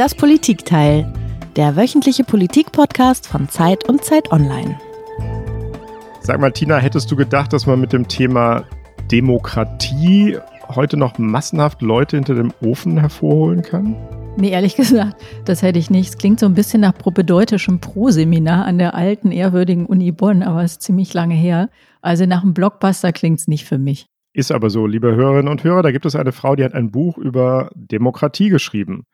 Das Politikteil, der wöchentliche Politik-Podcast von Zeit und Zeit Online. Sag mal, Tina, hättest du gedacht, dass man mit dem Thema Demokratie heute noch massenhaft Leute hinter dem Ofen hervorholen kann? Nee, ehrlich gesagt, das hätte ich nicht. Es klingt so ein bisschen nach propedeutischem Pro-Seminar an der alten, ehrwürdigen Uni Bonn, aber es ist ziemlich lange her. Also nach einem Blockbuster klingt es nicht für mich. Ist aber so, liebe Hörerinnen und Hörer, da gibt es eine Frau, die hat ein Buch über Demokratie geschrieben.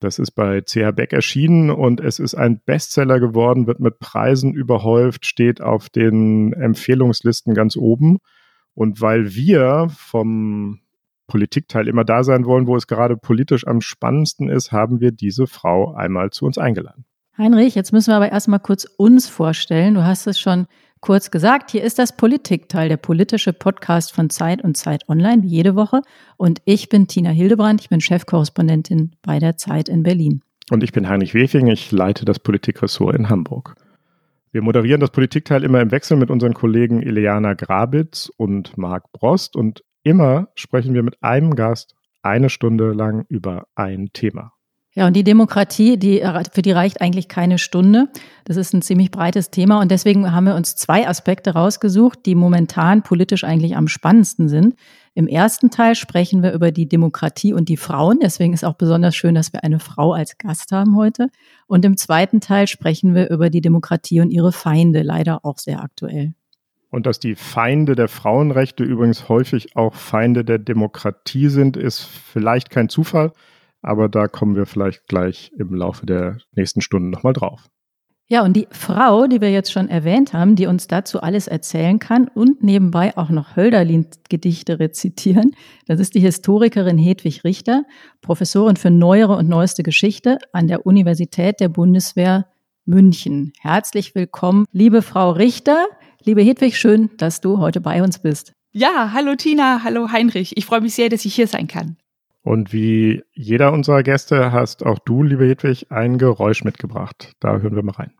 Das ist bei CH Beck erschienen und es ist ein Bestseller geworden, wird mit Preisen überhäuft, steht auf den Empfehlungslisten ganz oben. Und weil wir vom Politikteil immer da sein wollen, wo es gerade politisch am spannendsten ist, haben wir diese Frau einmal zu uns eingeladen. Heinrich, jetzt müssen wir aber erstmal kurz uns vorstellen. Du hast es schon kurz gesagt. Hier ist das Politikteil, der politische Podcast von Zeit und Zeit Online, jede Woche. Und ich bin Tina Hildebrand, ich bin Chefkorrespondentin bei der Zeit in Berlin. Und ich bin Heinrich Wefing, ich leite das Politikressort in Hamburg. Wir moderieren das Politikteil immer im Wechsel mit unseren Kollegen Ileana Grabitz und Marc Brost und immer sprechen wir mit einem Gast eine Stunde lang über ein Thema. Ja, und die Demokratie, die, für die reicht eigentlich keine Stunde. Das ist ein ziemlich breites Thema und deswegen haben wir uns zwei Aspekte rausgesucht, die momentan politisch eigentlich am spannendsten sind. Im ersten Teil sprechen wir über die Demokratie und die Frauen. Deswegen ist auch besonders schön, dass wir eine Frau als Gast haben heute. Und im zweiten Teil sprechen wir über die Demokratie und ihre Feinde, leider auch sehr aktuell. Und dass die Feinde der Frauenrechte übrigens häufig auch Feinde der Demokratie sind, ist vielleicht kein Zufall, aber da kommen wir vielleicht gleich im Laufe der nächsten Stunden nochmal drauf. Ja, und die Frau, die wir jetzt schon erwähnt haben, die uns dazu alles erzählen kann und nebenbei auch noch Hölderlin-Gedichte rezitieren, das ist die Historikerin Hedwig Richter, Professorin für neuere und neueste Geschichte an der Universität der Bundeswehr München. Herzlich willkommen, liebe Frau Richter. Liebe Hedwig, schön, dass du heute bei uns bist. Ja, hallo Tina, hallo Heinrich. Ich freue mich sehr, dass ich hier sein kann. Und wie jeder unserer Gäste hast auch du, liebe Hedwig, ein Geräusch mitgebracht. Da hören wir mal rein.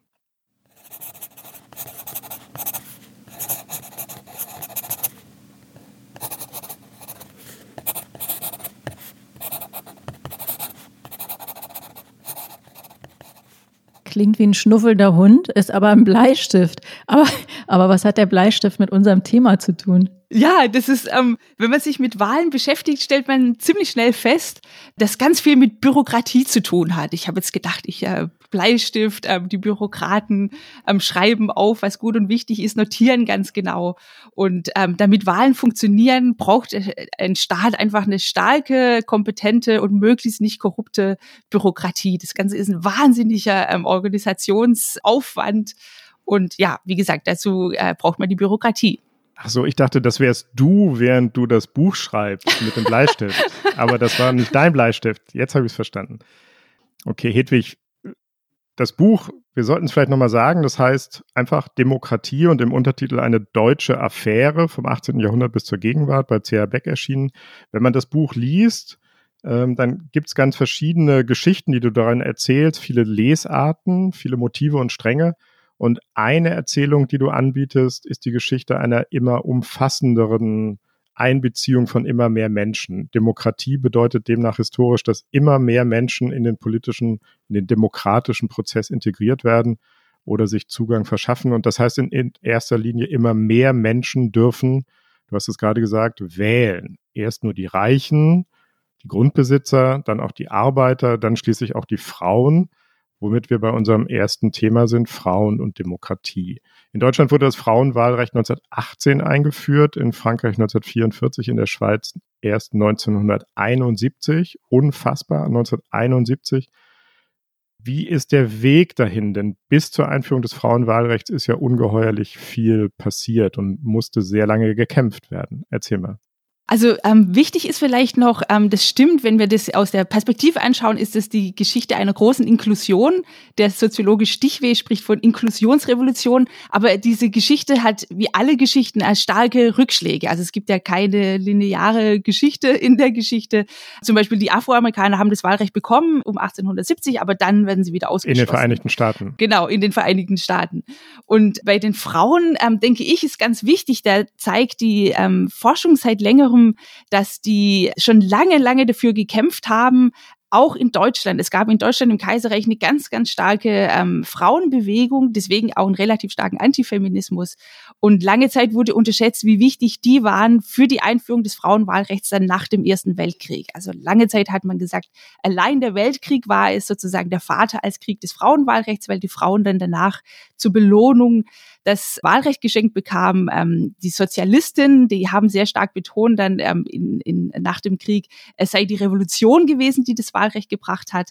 klingt wie ein schnuffelnder Hund, ist aber ein Bleistift. Aber, aber was hat der Bleistift mit unserem Thema zu tun? Ja, das ist, ähm, wenn man sich mit Wahlen beschäftigt, stellt man ziemlich schnell fest, dass ganz viel mit Bürokratie zu tun hat. Ich habe jetzt gedacht, ich äh, Bleistift, ähm, die Bürokraten ähm, schreiben auf, was gut und wichtig ist, notieren ganz genau. Und ähm, damit Wahlen funktionieren, braucht äh, ein Staat einfach eine starke, kompetente und möglichst nicht korrupte Bürokratie. Das Ganze ist ein wahnsinniger ähm, Organisationsaufwand. Und ja, wie gesagt, dazu äh, braucht man die Bürokratie. Ach so, ich dachte, das wärst du, während du das Buch schreibst mit dem Bleistift. Aber das war nicht dein Bleistift. Jetzt habe ich es verstanden. Okay, Hedwig, das Buch, wir sollten es vielleicht nochmal sagen, das heißt einfach Demokratie und im Untertitel eine deutsche Affäre vom 18. Jahrhundert bis zur Gegenwart bei C.R. Beck erschienen. Wenn man das Buch liest, ähm, dann gibt es ganz verschiedene Geschichten, die du darin erzählst, viele Lesarten, viele Motive und Stränge. Und eine Erzählung, die du anbietest, ist die Geschichte einer immer umfassenderen Einbeziehung von immer mehr Menschen. Demokratie bedeutet demnach historisch, dass immer mehr Menschen in den politischen, in den demokratischen Prozess integriert werden oder sich Zugang verschaffen. Und das heißt in, erster Linie immer mehr Menschen dürfen, du hast es gerade gesagt, wählen. Erst nur die Reichen, die Grundbesitzer, dann auch die Arbeiter, dann schließlich auch die Frauen womit wir bei unserem ersten Thema sind, Frauen und Demokratie. In Deutschland wurde das Frauenwahlrecht 1918 eingeführt, in Frankreich 1944, in der Schweiz erst 1971. Unfassbar, 1971. Wie ist der Weg dahin? Denn bis zur Einführung des Frauenwahlrechts ist ja ungeheuerlich viel passiert und musste sehr lange gekämpft werden. Erzähl mal. Also ähm, wichtig ist vielleicht noch, ähm, das stimmt, wenn wir das aus der Perspektive anschauen, ist es die Geschichte einer großen Inklusion. Der Soziologe Stichweh spricht von Inklusionsrevolution, aber diese Geschichte hat wie alle Geschichten als starke Rückschläge. Also es gibt ja keine lineare Geschichte in der Geschichte. Zum Beispiel die Afroamerikaner haben das Wahlrecht bekommen um 1870, aber dann werden sie wieder ausgeschlossen. In den Vereinigten Staaten. Genau, in den Vereinigten Staaten. Und bei den Frauen, ähm, denke ich, ist ganz wichtig, da zeigt die ähm, Forschung seit längerem darum, dass die schon lange, lange dafür gekämpft haben, auch in Deutschland. Es gab in Deutschland im Kaiserreich eine ganz, ganz starke ähm, Frauenbewegung, deswegen auch einen relativ starken Antifeminismus. Und lange Zeit wurde unterschätzt, wie wichtig die waren für die Einführung des Frauenwahlrechts dann nach dem Ersten Weltkrieg. Also lange Zeit hat man gesagt, allein der Weltkrieg war es sozusagen der Vater als Krieg des Frauenwahlrechts, weil die Frauen dann danach zur Belohnung das Wahlrecht geschenkt bekamen. Ähm, die Sozialistinnen, die haben sehr stark betont dann ähm, in, in, nach dem Krieg, es sei die Revolution gewesen, die das Wahlrecht gebracht hat.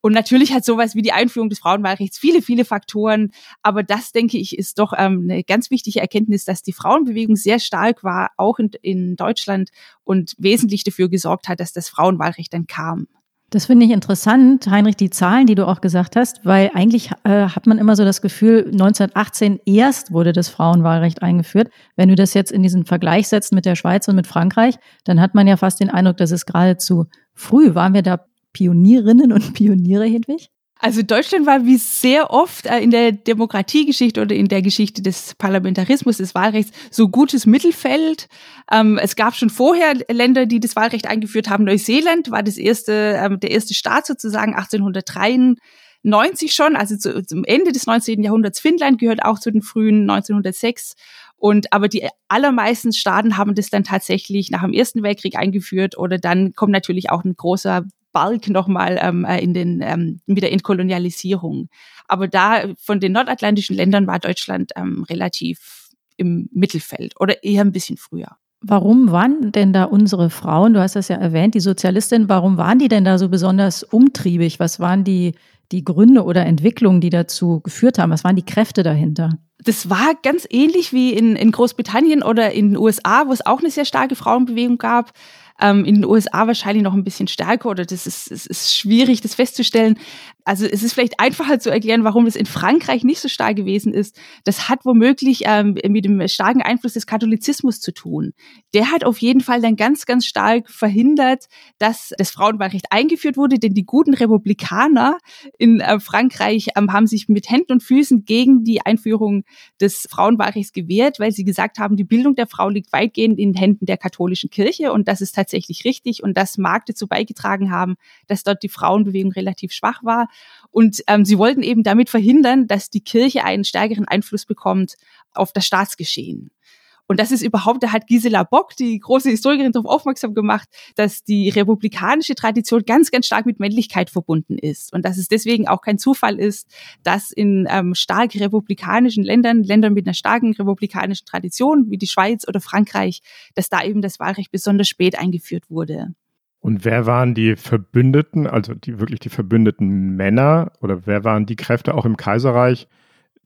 Und natürlich hat sowas wie die Einführung des Frauenwahlrechts viele, viele Faktoren. Aber das, denke ich, ist doch ähm, eine ganz wichtige Erkenntnis, dass die Frauenbewegung sehr stark war, auch in, in Deutschland und wesentlich dafür gesorgt hat, dass das Frauenwahlrecht dann kam. Das finde ich interessant, Heinrich, die Zahlen, die du auch gesagt hast, weil eigentlich äh, hat man immer so das Gefühl, 1918 erst wurde das Frauenwahlrecht eingeführt. Wenn du das jetzt in diesen Vergleich setzt mit der Schweiz und mit Frankreich, dann hat man ja fast den Eindruck, dass es geradezu früh. Waren wir da Pionierinnen und Pioniere, Hedwig? Also Deutschland war wie sehr oft äh, in der Demokratiegeschichte oder in der Geschichte des Parlamentarismus, des Wahlrechts, so gutes Mittelfeld. Ähm, es gab schon vorher Länder, die das Wahlrecht eingeführt haben. Neuseeland war das erste, ähm, der erste Staat sozusagen 1893 schon, also zu, zum Ende des 19. Jahrhunderts. Finnland gehört auch zu den frühen 1906. Und aber die allermeisten Staaten haben das dann tatsächlich nach dem Ersten Weltkrieg eingeführt oder dann kommt natürlich auch ein großer Balk nochmal ähm, äh, in den ähm, mit der Entkolonialisierung. Aber da von den nordatlantischen Ländern war Deutschland ähm, relativ im Mittelfeld oder eher ein bisschen früher. Warum waren denn da unsere Frauen, du hast das ja erwähnt, die Sozialistinnen, warum waren die denn da so besonders umtriebig? Was waren die, die Gründe oder Entwicklungen, die dazu geführt haben? Was waren die Kräfte dahinter? Das war ganz ähnlich wie in, in Großbritannien oder in den USA, wo es auch eine sehr starke Frauenbewegung gab. Ähm, in den USA wahrscheinlich noch ein bisschen stärker oder das ist, es ist schwierig, das festzustellen. Also es ist vielleicht einfacher zu erklären, warum es in Frankreich nicht so stark gewesen ist. Das hat womöglich ähm, mit dem starken Einfluss des Katholizismus zu tun. Der hat auf jeden Fall dann ganz, ganz stark verhindert, dass das Frauenwahlrecht eingeführt wurde, denn die guten Republikaner in äh, Frankreich ähm, haben sich mit Händen und Füßen gegen die Einführung des Frauenwahlrechts gewehrt, weil sie gesagt haben, die Bildung der Frau liegt weitgehend in Händen der katholischen Kirche und das ist tatsächlich richtig und das mag dazu beigetragen haben, dass dort die Frauenbewegung relativ schwach war. Und ähm, sie wollten eben damit verhindern, dass die Kirche einen stärkeren Einfluss bekommt auf das Staatsgeschehen. Und das ist überhaupt, da hat Gisela Bock, die große Historikerin, darauf aufmerksam gemacht, dass die republikanische Tradition ganz, ganz stark mit Männlichkeit verbunden ist. Und dass es deswegen auch kein Zufall ist, dass in ähm, stark republikanischen Ländern, Ländern mit einer starken republikanischen Tradition, wie die Schweiz oder Frankreich, dass da eben das Wahlrecht besonders spät eingeführt wurde. Und wer waren die Verbündeten, also die wirklich die verbündeten Männer oder wer waren die Kräfte auch im Kaiserreich,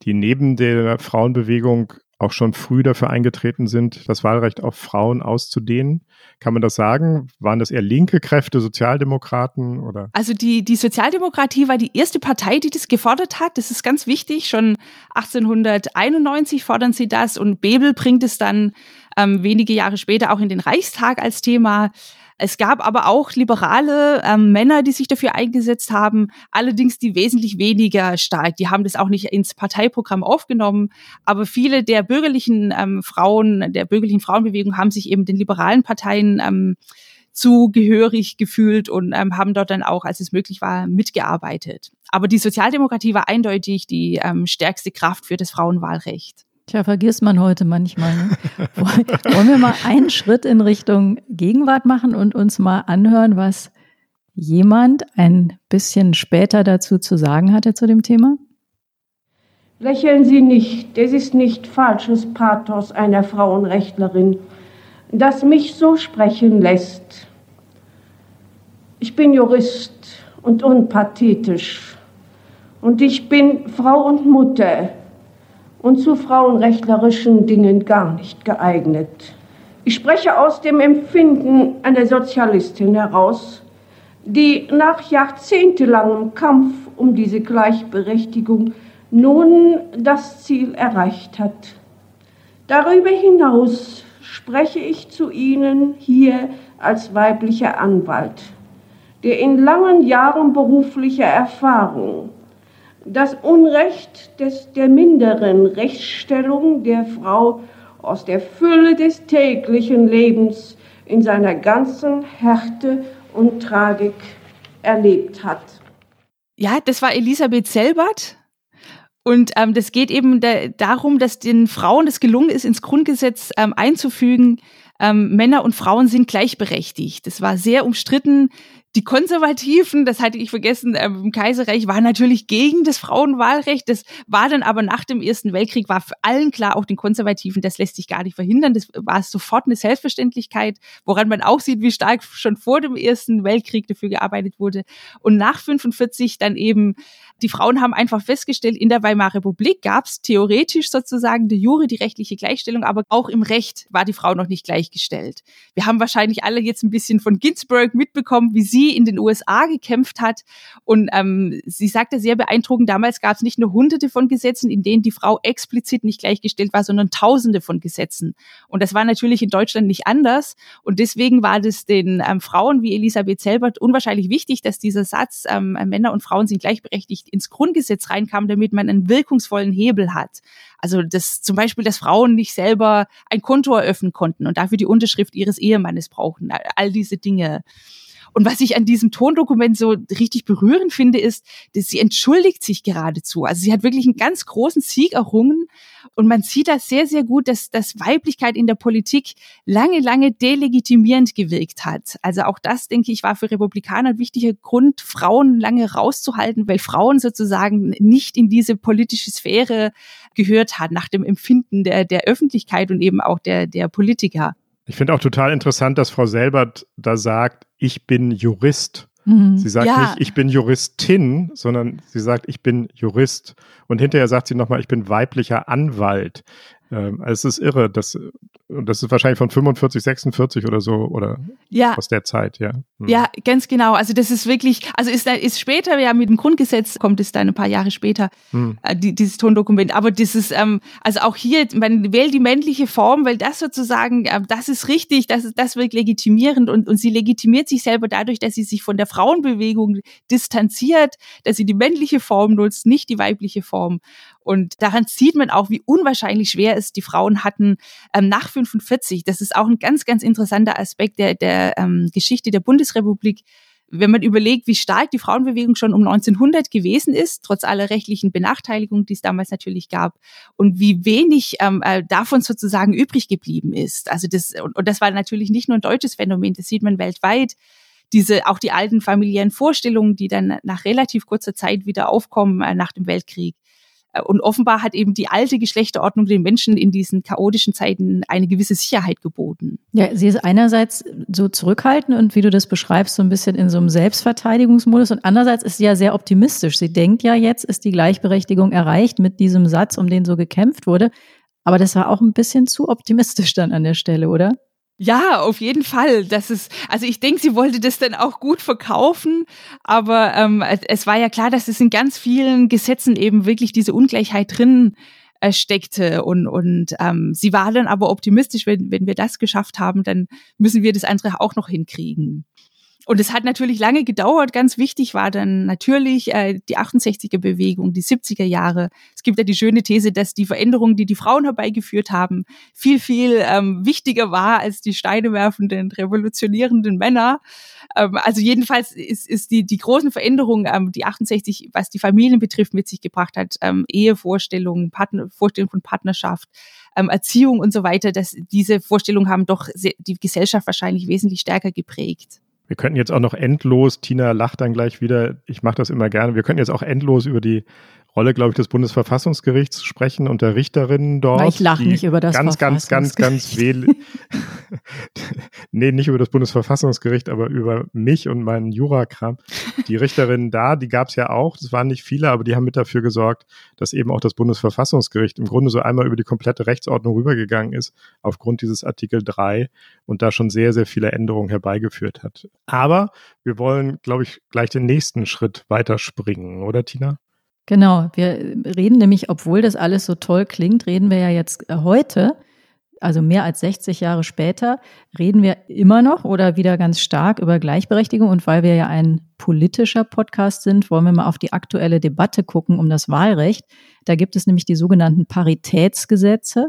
die neben der Frauenbewegung auch schon früh dafür eingetreten sind, das Wahlrecht auf Frauen auszudehnen. Kann man das sagen? Waren das eher linke Kräfte, Sozialdemokraten oder? Also die, die Sozialdemokratie war die erste Partei, die das gefordert hat. Das ist ganz wichtig. Schon 1891 fordern sie das und Bebel bringt es dann ähm, wenige Jahre später auch in den Reichstag als Thema. Es gab aber auch liberale ähm, Männer, die sich dafür eingesetzt haben, allerdings die wesentlich weniger stark. Die haben das auch nicht ins Parteiprogramm aufgenommen, aber viele der bürgerlichen ähm, Frauen, der bürgerlichen Frauenbewegung haben sich eben den liberalen Parteien ähm, zugehörig gefühlt und ähm, haben dort dann auch, als es möglich war, mitgearbeitet. Aber die Sozialdemokratie war eindeutig die ähm, stärkste Kraft für das Frauenwahlrecht. Tja, vergisst man heute manchmal. Ne? Wollen wir mal einen Schritt in Richtung Gegenwart machen und uns mal anhören, was jemand ein bisschen später dazu zu sagen hatte zu dem Thema? Lächeln Sie nicht, das ist nicht falsches Pathos einer Frauenrechtlerin, das mich so sprechen lässt. Ich bin Jurist und unpathetisch und ich bin Frau und Mutter und zu frauenrechtlerischen Dingen gar nicht geeignet. Ich spreche aus dem Empfinden einer Sozialistin heraus, die nach jahrzehntelangem Kampf um diese Gleichberechtigung nun das Ziel erreicht hat. Darüber hinaus spreche ich zu Ihnen hier als weiblicher Anwalt, der in langen Jahren beruflicher Erfahrung das Unrecht des, der minderen Rechtsstellung der Frau aus der Fülle des täglichen Lebens in seiner ganzen Härte und Tragik erlebt hat. Ja, das war Elisabeth Selbert. Und ähm, das geht eben da, darum, dass den Frauen es gelungen ist, ins Grundgesetz ähm, einzufügen, ähm, Männer und Frauen sind gleichberechtigt. Das war sehr umstritten. Die Konservativen, das hatte ich vergessen, äh, im Kaiserreich waren natürlich gegen das Frauenwahlrecht. Das war dann aber nach dem Ersten Weltkrieg, war für allen klar, auch den Konservativen, das lässt sich gar nicht verhindern. Das war sofort eine Selbstverständlichkeit, woran man auch sieht, wie stark schon vor dem Ersten Weltkrieg dafür gearbeitet wurde. Und nach 45 dann eben die Frauen haben einfach festgestellt, in der Weimarer Republik gab es theoretisch sozusagen die Jure, die rechtliche Gleichstellung, aber auch im Recht war die Frau noch nicht gleichgestellt. Wir haben wahrscheinlich alle jetzt ein bisschen von Ginsburg mitbekommen, wie sie in den USA gekämpft hat. Und ähm, sie sagte sehr beeindruckend, damals gab es nicht nur hunderte von Gesetzen, in denen die Frau explizit nicht gleichgestellt war, sondern tausende von Gesetzen. Und das war natürlich in Deutschland nicht anders. Und deswegen war das den ähm, Frauen wie Elisabeth Selbert unwahrscheinlich wichtig, dass dieser Satz, ähm, Männer und Frauen sind gleichberechtigt, ins Grundgesetz reinkam, damit man einen wirkungsvollen Hebel hat. Also das zum Beispiel, dass Frauen nicht selber ein Konto eröffnen konnten und dafür die Unterschrift ihres Ehemannes brauchen. All diese Dinge. Und was ich an diesem Tondokument so richtig berührend finde, ist, dass sie entschuldigt sich geradezu. Also sie hat wirklich einen ganz großen Sieg errungen. Und man sieht das sehr, sehr gut, dass, dass Weiblichkeit in der Politik lange, lange delegitimierend gewirkt hat. Also auch das, denke ich, war für Republikaner ein wichtiger Grund, Frauen lange rauszuhalten, weil Frauen sozusagen nicht in diese politische Sphäre gehört hat, nach dem Empfinden der, der Öffentlichkeit und eben auch der, der Politiker. Ich finde auch total interessant, dass Frau Selbert da sagt, ich bin Jurist. Mhm. Sie sagt ja. nicht, ich bin Juristin, sondern sie sagt, ich bin Jurist. Und hinterher sagt sie nochmal, ich bin weiblicher Anwalt. Ähm, es ist irre, dass und das ist wahrscheinlich von 45, 46 oder so oder ja. aus der Zeit, ja. Hm. Ja, ganz genau. Also das ist wirklich, also ist, ist später ja mit dem Grundgesetz kommt es dann ein paar Jahre später hm. äh, die, dieses Tondokument. Aber das ist ähm, also auch hier, man wählt die männliche Form, weil das sozusagen, äh, das ist richtig, das das wirkt legitimierend und und sie legitimiert sich selber dadurch, dass sie sich von der Frauenbewegung distanziert, dass sie die männliche Form nutzt, nicht die weibliche Form. Und daran sieht man auch, wie unwahrscheinlich schwer es die Frauen hatten ähm, nach 45. Das ist auch ein ganz, ganz interessanter Aspekt der, der ähm, Geschichte der Bundesrepublik. Wenn man überlegt, wie stark die Frauenbewegung schon um 1900 gewesen ist, trotz aller rechtlichen Benachteiligung, die es damals natürlich gab, und wie wenig ähm, äh, davon sozusagen übrig geblieben ist. Also das, und, und das war natürlich nicht nur ein deutsches Phänomen, das sieht man weltweit diese auch die alten familiären Vorstellungen, die dann nach relativ kurzer Zeit wieder aufkommen äh, nach dem Weltkrieg. Und offenbar hat eben die alte Geschlechterordnung den Menschen in diesen chaotischen Zeiten eine gewisse Sicherheit geboten. Ja, sie ist einerseits so zurückhaltend und wie du das beschreibst, so ein bisschen in so einem Selbstverteidigungsmodus und andererseits ist sie ja sehr optimistisch. Sie denkt ja, jetzt ist die Gleichberechtigung erreicht mit diesem Satz, um den so gekämpft wurde. Aber das war auch ein bisschen zu optimistisch dann an der Stelle, oder? Ja, auf jeden Fall. Das ist, also ich denke, sie wollte das dann auch gut verkaufen, aber ähm, es war ja klar, dass es in ganz vielen Gesetzen eben wirklich diese Ungleichheit drin äh, steckte und und ähm, sie war dann aber optimistisch, wenn wenn wir das geschafft haben, dann müssen wir das andere auch noch hinkriegen. Und es hat natürlich lange gedauert. Ganz wichtig war dann natürlich äh, die 68er Bewegung, die 70er Jahre. Es gibt ja die schöne These, dass die Veränderungen, die die Frauen herbeigeführt haben, viel, viel ähm, wichtiger war als die steinewerfenden, revolutionierenden Männer. Ähm, also jedenfalls ist, ist die, die großen Veränderungen, ähm, die 68, was die Familien betrifft, mit sich gebracht hat, ähm, Ehevorstellungen, Partner, Vorstellungen von Partnerschaft, ähm, Erziehung und so weiter, dass diese Vorstellungen haben doch die Gesellschaft wahrscheinlich wesentlich stärker geprägt. Wir könnten jetzt auch noch endlos, Tina lacht dann gleich wieder, ich mache das immer gerne, wir könnten jetzt auch endlos über die Rolle, glaube ich, des Bundesverfassungsgerichts sprechen und der Richterinnen dort. Ich lache nicht über das ganz, ganz, ganz, ganz wähl nee, nicht über das Bundesverfassungsgericht, aber über mich und meinen Jurakram. Die Richterinnen da, die gab es ja auch, das waren nicht viele, aber die haben mit dafür gesorgt, dass eben auch das Bundesverfassungsgericht im Grunde so einmal über die komplette Rechtsordnung rübergegangen ist, aufgrund dieses Artikel 3 und da schon sehr, sehr viele Änderungen herbeigeführt hat. Aber wir wollen, glaube ich, gleich den nächsten Schritt weiterspringen, oder Tina? Genau, wir reden nämlich, obwohl das alles so toll klingt, reden wir ja jetzt äh, heute, also mehr als 60 Jahre später, reden wir immer noch oder wieder ganz stark über Gleichberechtigung. Und weil wir ja ein politischer Podcast sind, wollen wir mal auf die aktuelle Debatte gucken um das Wahlrecht. Da gibt es nämlich die sogenannten Paritätsgesetze.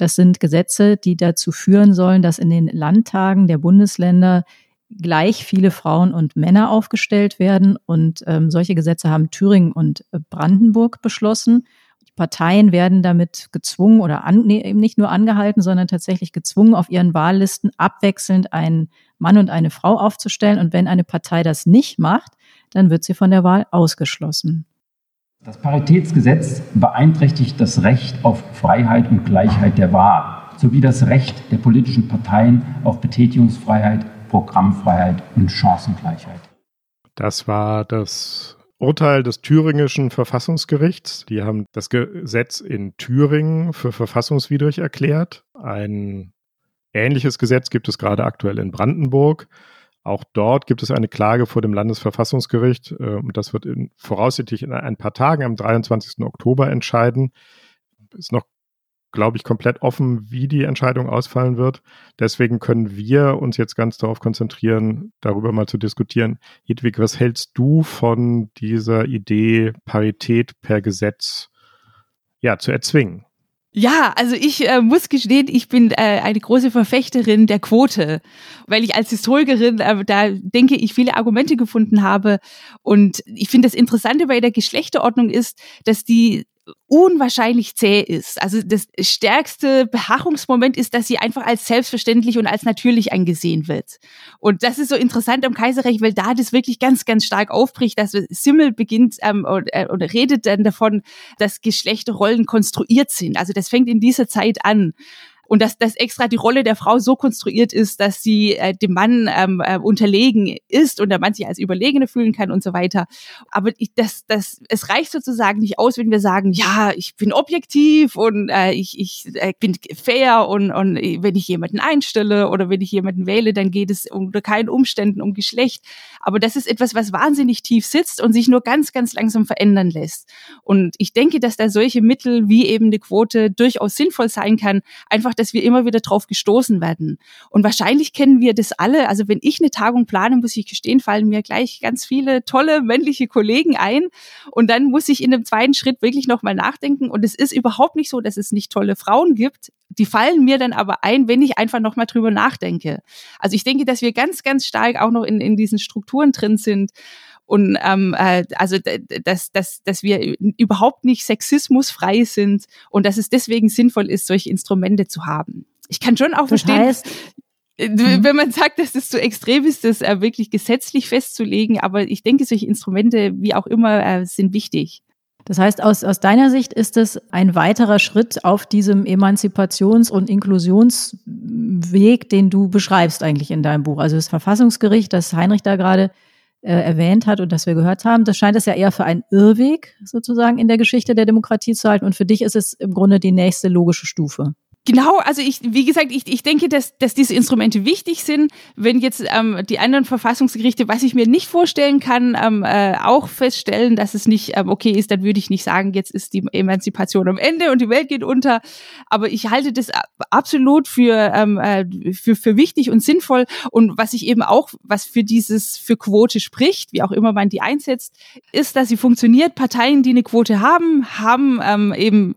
Das sind Gesetze, die dazu führen sollen, dass in den Landtagen der Bundesländer gleich viele Frauen und Männer aufgestellt werden. Und ähm, solche Gesetze haben Thüringen und äh, Brandenburg beschlossen. Die Parteien werden damit gezwungen oder an, nee, eben nicht nur angehalten, sondern tatsächlich gezwungen, auf ihren Wahllisten abwechselnd einen Mann und eine Frau aufzustellen. Und wenn eine Partei das nicht macht, dann wird sie von der Wahl ausgeschlossen. Das Paritätsgesetz beeinträchtigt das Recht auf Freiheit und Gleichheit der Wahl sowie das Recht der politischen Parteien auf Betätigungsfreiheit, Programmfreiheit und Chancengleichheit. Das war das Urteil des thüringischen Verfassungsgerichts. Die haben das Gesetz in Thüringen für verfassungswidrig erklärt. Ein ähnliches Gesetz gibt es gerade aktuell in Brandenburg. Auch dort gibt es eine Klage vor dem Landesverfassungsgericht. Äh, und das wird in, voraussichtlich in ein paar Tagen am 23. Oktober entscheiden. Ist noch glaube ich, komplett offen, wie die Entscheidung ausfallen wird. Deswegen können wir uns jetzt ganz darauf konzentrieren, darüber mal zu diskutieren. Hedwig, was hältst du von dieser Idee, Parität per Gesetz ja, zu erzwingen? Ja, also ich äh, muss gestehen, ich bin äh, eine große Verfechterin der Quote, weil ich als Historikerin äh, da denke ich viele Argumente gefunden habe. Und ich finde das Interessante bei der Geschlechterordnung ist, dass die unwahrscheinlich zäh ist. Also das stärkste Beharrungsmoment ist, dass sie einfach als selbstverständlich und als natürlich angesehen wird. Und das ist so interessant am Kaiserreich, weil da das wirklich ganz, ganz stark aufbricht. dass Simmel beginnt ähm, oder, äh, oder redet dann davon, dass Geschlechterrollen konstruiert sind. Also das fängt in dieser Zeit an und dass, dass extra die Rolle der Frau so konstruiert ist, dass sie äh, dem Mann ähm, äh, unterlegen ist und der Mann sich als Überlegene fühlen kann und so weiter. Aber ich, das, das, es reicht sozusagen nicht aus, wenn wir sagen, ja, ich bin objektiv und äh, ich, ich äh, bin fair und, und wenn ich jemanden einstelle oder wenn ich jemanden wähle, dann geht es unter keinen Umständen um Geschlecht. Aber das ist etwas, was wahnsinnig tief sitzt und sich nur ganz, ganz langsam verändern lässt. Und ich denke, dass da solche Mittel wie eben eine Quote durchaus sinnvoll sein kann, einfach dass wir immer wieder drauf gestoßen werden. Und wahrscheinlich kennen wir das alle. Also wenn ich eine Tagung plane, muss ich gestehen, fallen mir gleich ganz viele tolle männliche Kollegen ein. Und dann muss ich in dem zweiten Schritt wirklich nochmal nachdenken. Und es ist überhaupt nicht so, dass es nicht tolle Frauen gibt. Die fallen mir dann aber ein, wenn ich einfach nochmal drüber nachdenke. Also ich denke, dass wir ganz, ganz stark auch noch in, in diesen Strukturen drin sind und ähm, äh, also dass, dass, dass wir überhaupt nicht sexismusfrei sind und dass es deswegen sinnvoll ist, solche Instrumente zu haben. Ich kann schon auch das verstehen, heißt, äh, mhm. wenn man sagt, dass es zu extrem ist, das äh, wirklich gesetzlich festzulegen, aber ich denke, solche Instrumente, wie auch immer, äh, sind wichtig. Das heißt, aus, aus deiner Sicht ist es ein weiterer Schritt auf diesem Emanzipations- und Inklusionsweg, den du beschreibst eigentlich in deinem Buch. Also das Verfassungsgericht, das Heinrich da gerade äh, erwähnt hat und das wir gehört haben, das scheint es ja eher für einen Irrweg sozusagen in der Geschichte der Demokratie zu halten. Und für dich ist es im Grunde die nächste logische Stufe. Genau, also ich, wie gesagt, ich, ich denke, dass, dass diese Instrumente wichtig sind. Wenn jetzt ähm, die anderen Verfassungsgerichte, was ich mir nicht vorstellen kann, ähm, äh, auch feststellen, dass es nicht ähm, okay ist, dann würde ich nicht sagen, jetzt ist die Emanzipation am Ende und die Welt geht unter. Aber ich halte das absolut für, ähm, äh, für, für wichtig und sinnvoll. Und was ich eben auch, was für dieses, für Quote spricht, wie auch immer man die einsetzt, ist, dass sie funktioniert. Parteien, die eine Quote haben, haben ähm, eben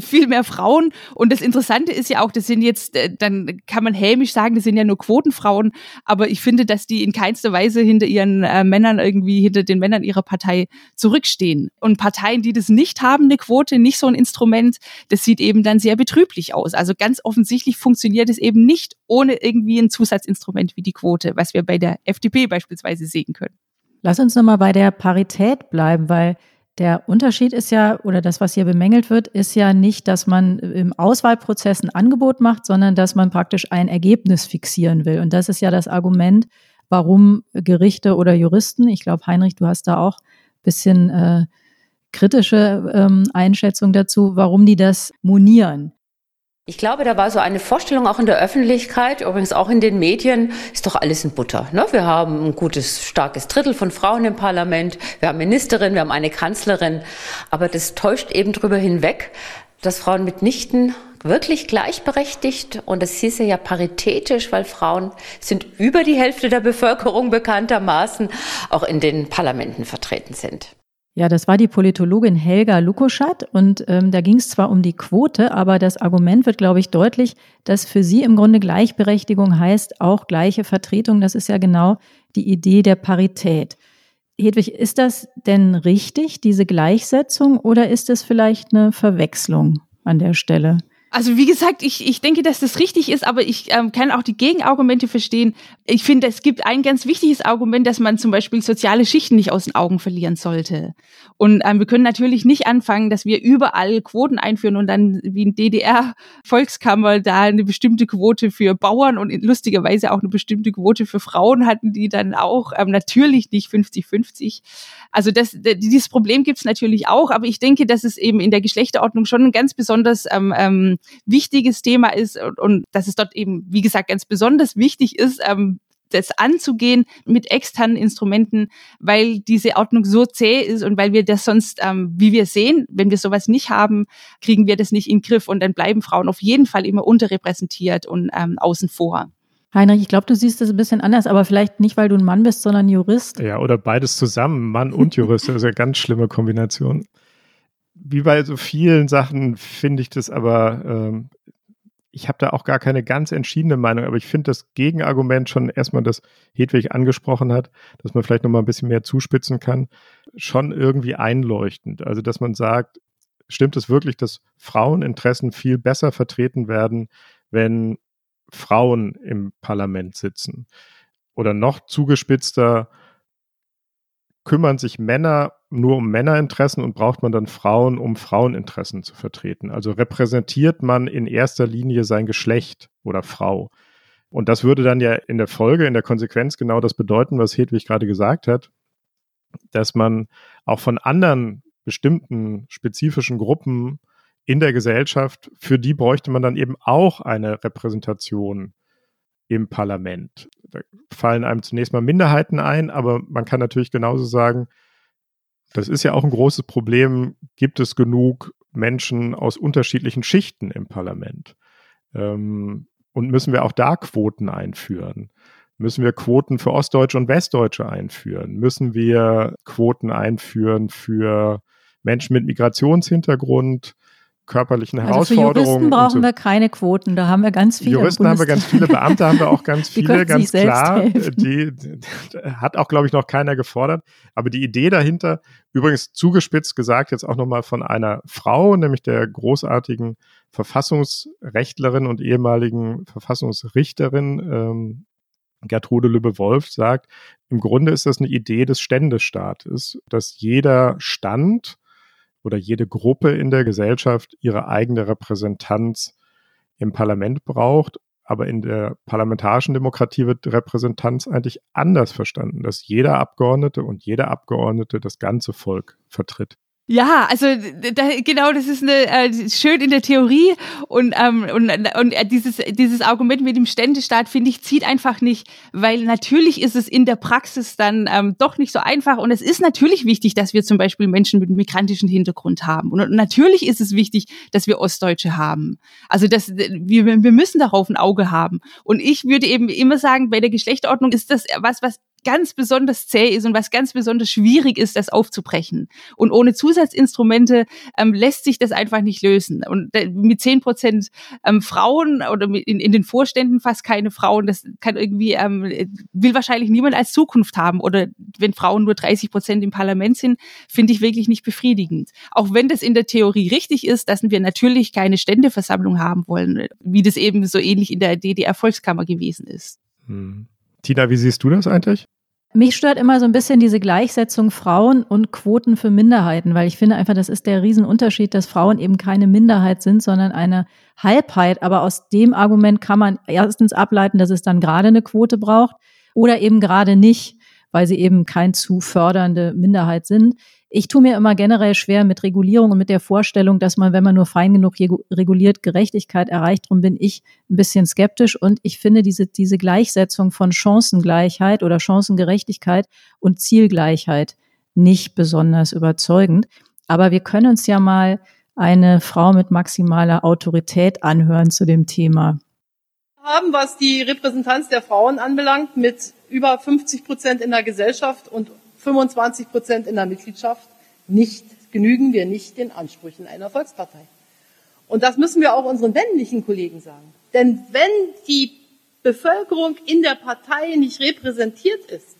viel mehr Frauen. Und das Interessante Interessante ist ja auch, das sind jetzt, äh, dann kann man hämisch sagen, das sind ja nur Quotenfrauen, aber ich finde, dass die in keinster Weise hinter ihren äh, Männern irgendwie, hinter den Männern ihrer Partei zurückstehen. Und Parteien, die das nicht haben, eine Quote, nicht so ein Instrument, das sieht eben dann sehr betrüblich aus. Also ganz offensichtlich funktioniert es eben nicht ohne irgendwie ein Zusatzinstrument wie die Quote, was wir bei der FDP beispielsweise sehen können. Lass uns nochmal bei der Parität bleiben, weil der Unterschied ist ja, oder das, was hier bemängelt wird, ist ja nicht, dass man im Auswahlprozess ein Angebot macht, sondern dass man praktisch ein Ergebnis fixieren will. Und das ist ja das Argument, warum Gerichte oder Juristen, ich glaube, Heinrich, du hast da auch ein bisschen äh, kritische ähm, Einschätzung dazu, warum die das monieren. Ich glaube, da war so eine Vorstellung auch in der Öffentlichkeit, übrigens auch in den Medien, ist doch alles in Butter. Ne? Wir haben ein gutes, starkes Drittel von Frauen im Parlament, wir haben Ministerin, wir haben eine Kanzlerin, aber das täuscht eben drüber hinweg, dass Frauen mitnichten wirklich gleichberechtigt und das hieße ja paritätisch, weil Frauen sind über die Hälfte der Bevölkerung bekanntermaßen auch in den Parlamenten vertreten sind. Ja, das war die Politologin Helga Lukoschat und ähm, da ging es zwar um die Quote, aber das Argument wird, glaube ich, deutlich, dass für sie im Grunde Gleichberechtigung heißt auch gleiche Vertretung. Das ist ja genau die Idee der Parität. Hedwig, ist das denn richtig, diese Gleichsetzung, oder ist es vielleicht eine Verwechslung an der Stelle? Also wie gesagt, ich, ich denke, dass das richtig ist, aber ich ähm, kann auch die Gegenargumente verstehen. Ich finde, es gibt ein ganz wichtiges Argument, dass man zum Beispiel soziale Schichten nicht aus den Augen verlieren sollte. Und ähm, wir können natürlich nicht anfangen, dass wir überall Quoten einführen und dann wie in DDR-Volkskammer da eine bestimmte Quote für Bauern und lustigerweise auch eine bestimmte Quote für Frauen hatten, die dann auch ähm, natürlich nicht 50-50. Also das, dieses Problem gibt es natürlich auch, aber ich denke, dass es eben in der Geschlechterordnung schon ein ganz besonders ähm, ähm, wichtiges Thema ist und, und dass es dort eben, wie gesagt, ganz besonders wichtig ist, ähm, das anzugehen mit externen Instrumenten, weil diese Ordnung so zäh ist und weil wir das sonst, ähm, wie wir sehen, wenn wir sowas nicht haben, kriegen wir das nicht in den Griff und dann bleiben Frauen auf jeden Fall immer unterrepräsentiert und ähm, außen vor. Heinrich, ich glaube, du siehst das ein bisschen anders, aber vielleicht nicht, weil du ein Mann bist, sondern Jurist. Ja, oder beides zusammen, Mann und Jurist, das ist eine ganz schlimme Kombination wie bei so vielen Sachen finde ich das aber, ähm, ich habe da auch gar keine ganz entschiedene Meinung, aber ich finde das Gegenargument schon erstmal, das Hedwig angesprochen hat, dass man vielleicht nochmal ein bisschen mehr zuspitzen kann, schon irgendwie einleuchtend. Also, dass man sagt, stimmt es wirklich, dass Fraueninteressen viel besser vertreten werden, wenn Frauen im Parlament sitzen? Oder noch zugespitzter, kümmern sich Männer nur um Männerinteressen und braucht man dann Frauen, um Fraueninteressen zu vertreten. Also repräsentiert man in erster Linie sein Geschlecht oder Frau. Und das würde dann ja in der Folge, in der Konsequenz genau das bedeuten, was Hedwig gerade gesagt hat, dass man auch von anderen bestimmten spezifischen Gruppen in der Gesellschaft, für die bräuchte man dann eben auch eine Repräsentation im Parlament. Da fallen einem zunächst mal Minderheiten ein, aber man kann natürlich genauso sagen, das ist ja auch ein großes Problem. Gibt es genug Menschen aus unterschiedlichen Schichten im Parlament? Ähm, und müssen wir auch da Quoten einführen? Müssen wir Quoten für Ostdeutsche und Westdeutsche einführen? Müssen wir Quoten einführen für Menschen mit Migrationshintergrund? Körperlichen also Herausforderungen. Für Juristen brauchen so. wir keine Quoten, da haben wir ganz viele. Juristen haben wir ganz viele, Beamte haben wir auch ganz viele, ganz klar. Die, die, hat auch, glaube ich, noch keiner gefordert. Aber die Idee dahinter, übrigens zugespitzt gesagt, jetzt auch nochmal von einer Frau, nämlich der großartigen Verfassungsrechtlerin und ehemaligen Verfassungsrichterin ähm, Gertrude Lübbe-Wolf sagt, im Grunde ist das eine Idee des Ständestaates, dass jeder Stand oder jede Gruppe in der Gesellschaft ihre eigene Repräsentanz im Parlament braucht. Aber in der parlamentarischen Demokratie wird Repräsentanz eigentlich anders verstanden, dass jeder Abgeordnete und jeder Abgeordnete das ganze Volk vertritt. Ja, also da, genau, das ist eine, äh, schön in der Theorie und, ähm, und, und äh, dieses, dieses Argument mit dem Ständestaat, finde ich, zieht einfach nicht, weil natürlich ist es in der Praxis dann ähm, doch nicht so einfach und es ist natürlich wichtig, dass wir zum Beispiel Menschen mit migrantischen Hintergrund haben und, und natürlich ist es wichtig, dass wir Ostdeutsche haben. Also das, wir, wir müssen darauf ein Auge haben und ich würde eben immer sagen, bei der Geschlechterordnung ist das was, was ganz besonders zäh ist und was ganz besonders schwierig ist, das aufzubrechen. Und ohne Zusatzinstrumente ähm, lässt sich das einfach nicht lösen. Und äh, mit zehn Prozent ähm, Frauen oder in, in den Vorständen fast keine Frauen, das kann irgendwie, ähm, will wahrscheinlich niemand als Zukunft haben. Oder wenn Frauen nur 30 Prozent im Parlament sind, finde ich wirklich nicht befriedigend. Auch wenn das in der Theorie richtig ist, dass wir natürlich keine Ständeversammlung haben wollen, wie das eben so ähnlich in der DDR-Volkskammer gewesen ist. Hm. Tina, wie siehst du das eigentlich? Mich stört immer so ein bisschen diese Gleichsetzung Frauen und Quoten für Minderheiten, weil ich finde einfach, das ist der Riesenunterschied, dass Frauen eben keine Minderheit sind, sondern eine Halbheit. Aber aus dem Argument kann man erstens ableiten, dass es dann gerade eine Quote braucht oder eben gerade nicht, weil sie eben kein zu fördernde Minderheit sind. Ich tue mir immer generell schwer mit Regulierung und mit der Vorstellung, dass man, wenn man nur fein genug reguliert, Gerechtigkeit erreicht. Darum bin ich ein bisschen skeptisch und ich finde diese, diese Gleichsetzung von Chancengleichheit oder Chancengerechtigkeit und Zielgleichheit nicht besonders überzeugend. Aber wir können uns ja mal eine Frau mit maximaler Autorität anhören zu dem Thema. Haben, was die Repräsentanz der Frauen anbelangt, mit über 50 Prozent in der Gesellschaft und 25 Prozent in der Mitgliedschaft nicht, genügen wir nicht den Ansprüchen einer Volkspartei. Und das müssen wir auch unseren männlichen Kollegen sagen. Denn wenn die Bevölkerung in der Partei nicht repräsentiert ist,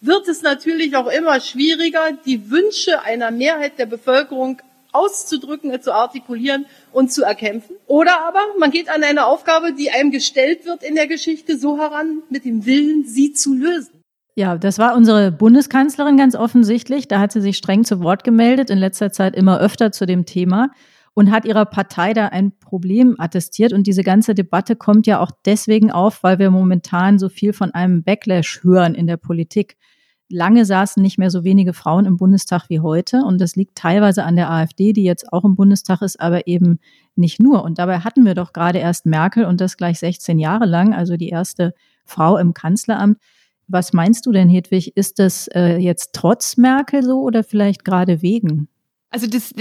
wird es natürlich auch immer schwieriger, die Wünsche einer Mehrheit der Bevölkerung auszudrücken, zu artikulieren und zu erkämpfen. Oder aber man geht an eine Aufgabe, die einem gestellt wird in der Geschichte, so heran, mit dem Willen, sie zu lösen. Ja, das war unsere Bundeskanzlerin ganz offensichtlich. Da hat sie sich streng zu Wort gemeldet, in letzter Zeit immer öfter zu dem Thema und hat ihrer Partei da ein Problem attestiert. Und diese ganze Debatte kommt ja auch deswegen auf, weil wir momentan so viel von einem Backlash hören in der Politik. Lange saßen nicht mehr so wenige Frauen im Bundestag wie heute. Und das liegt teilweise an der AfD, die jetzt auch im Bundestag ist, aber eben nicht nur. Und dabei hatten wir doch gerade erst Merkel und das gleich 16 Jahre lang, also die erste Frau im Kanzleramt. Was meinst du denn, Hedwig? Ist das äh, jetzt trotz Merkel so oder vielleicht gerade wegen? Also das,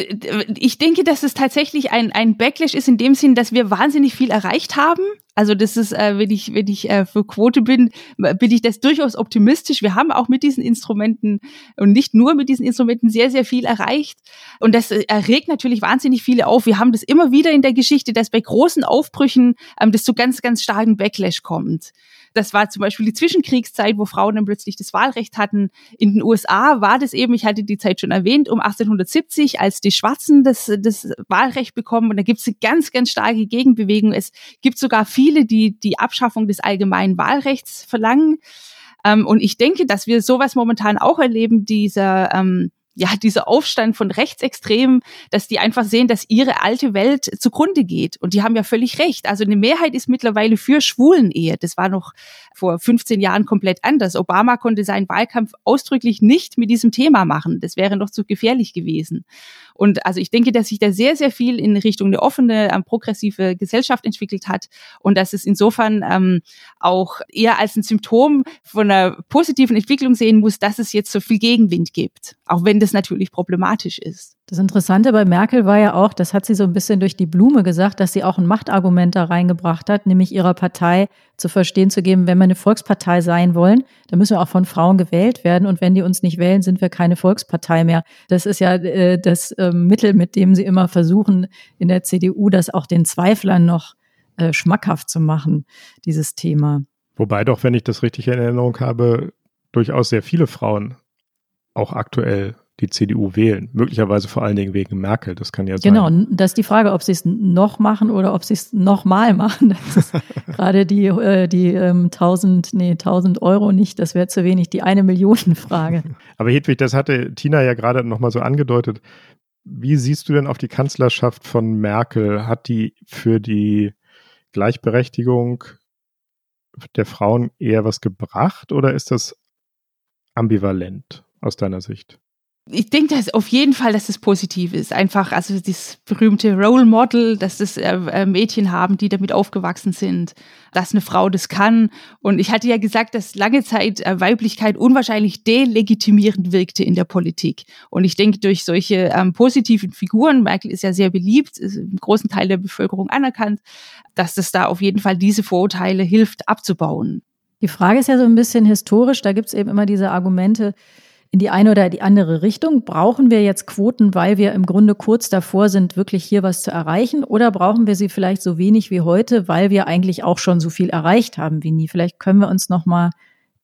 ich denke, dass es tatsächlich ein, ein Backlash ist in dem Sinn, dass wir wahnsinnig viel erreicht haben. Also das ist, äh, wenn ich, wenn ich äh, für Quote bin, bin ich das durchaus optimistisch. Wir haben auch mit diesen Instrumenten und nicht nur mit diesen Instrumenten sehr, sehr viel erreicht. Und das äh, erregt natürlich wahnsinnig viele auf. Wir haben das immer wieder in der Geschichte, dass bei großen Aufbrüchen ähm, das zu ganz, ganz starken Backlash kommt. Das war zum Beispiel die Zwischenkriegszeit, wo Frauen dann plötzlich das Wahlrecht hatten. In den USA war das eben, ich hatte die Zeit schon erwähnt, um 1870, als die Schwarzen das, das Wahlrecht bekommen. Und da gibt es eine ganz, ganz starke Gegenbewegung. Es gibt sogar viele, die die Abschaffung des allgemeinen Wahlrechts verlangen. Ähm, und ich denke, dass wir sowas momentan auch erleben, dieser ähm, ja, dieser Aufstand von Rechtsextremen, dass die einfach sehen, dass ihre alte Welt zugrunde geht. Und die haben ja völlig recht. Also eine Mehrheit ist mittlerweile für Schwulen-Ehe. Das war noch vor 15 Jahren komplett anders. Obama konnte seinen Wahlkampf ausdrücklich nicht mit diesem Thema machen. Das wäre noch zu gefährlich gewesen. Und also ich denke, dass sich da sehr, sehr viel in Richtung eine offene, ähm, progressive Gesellschaft entwickelt hat und dass es insofern ähm, auch eher als ein Symptom von einer positiven Entwicklung sehen muss, dass es jetzt so viel Gegenwind gibt, auch wenn das natürlich problematisch ist. Das Interessante bei Merkel war ja auch, das hat sie so ein bisschen durch die Blume gesagt, dass sie auch ein Machtargument da reingebracht hat, nämlich ihrer Partei zu verstehen zu geben, wenn wir eine Volkspartei sein wollen, dann müssen wir auch von Frauen gewählt werden. Und wenn die uns nicht wählen, sind wir keine Volkspartei mehr. Das ist ja äh, das äh, Mittel, mit dem sie immer versuchen, in der CDU das auch den Zweiflern noch äh, schmackhaft zu machen, dieses Thema. Wobei doch, wenn ich das richtig in Erinnerung habe, durchaus sehr viele Frauen auch aktuell die CDU wählen. Möglicherweise vor allen Dingen wegen Merkel, das kann ja sein. Genau, das ist die Frage, ob sie es noch machen oder ob sie es nochmal machen. Das ist gerade die, äh, die ähm, 1000, nee, 1000 Euro nicht, das wäre zu wenig, die eine Millionen Frage. Aber Hedwig, das hatte Tina ja gerade nochmal so angedeutet. Wie siehst du denn auf die Kanzlerschaft von Merkel? Hat die für die Gleichberechtigung der Frauen eher was gebracht oder ist das ambivalent aus deiner Sicht? Ich denke, dass auf jeden Fall, dass es positiv ist. Einfach, also das berühmte Role Model, dass das äh, äh, Mädchen haben, die damit aufgewachsen sind, dass eine Frau das kann. Und ich hatte ja gesagt, dass lange Zeit äh, Weiblichkeit unwahrscheinlich delegitimierend wirkte in der Politik. Und ich denke, durch solche ähm, positiven Figuren, Michael ist ja sehr beliebt, ist im großen Teil der Bevölkerung anerkannt, dass das da auf jeden Fall diese Vorurteile hilft abzubauen. Die Frage ist ja so ein bisschen historisch, da gibt es eben immer diese Argumente, in die eine oder die andere Richtung? Brauchen wir jetzt Quoten, weil wir im Grunde kurz davor sind, wirklich hier was zu erreichen? Oder brauchen wir sie vielleicht so wenig wie heute, weil wir eigentlich auch schon so viel erreicht haben wie nie? Vielleicht können wir uns nochmal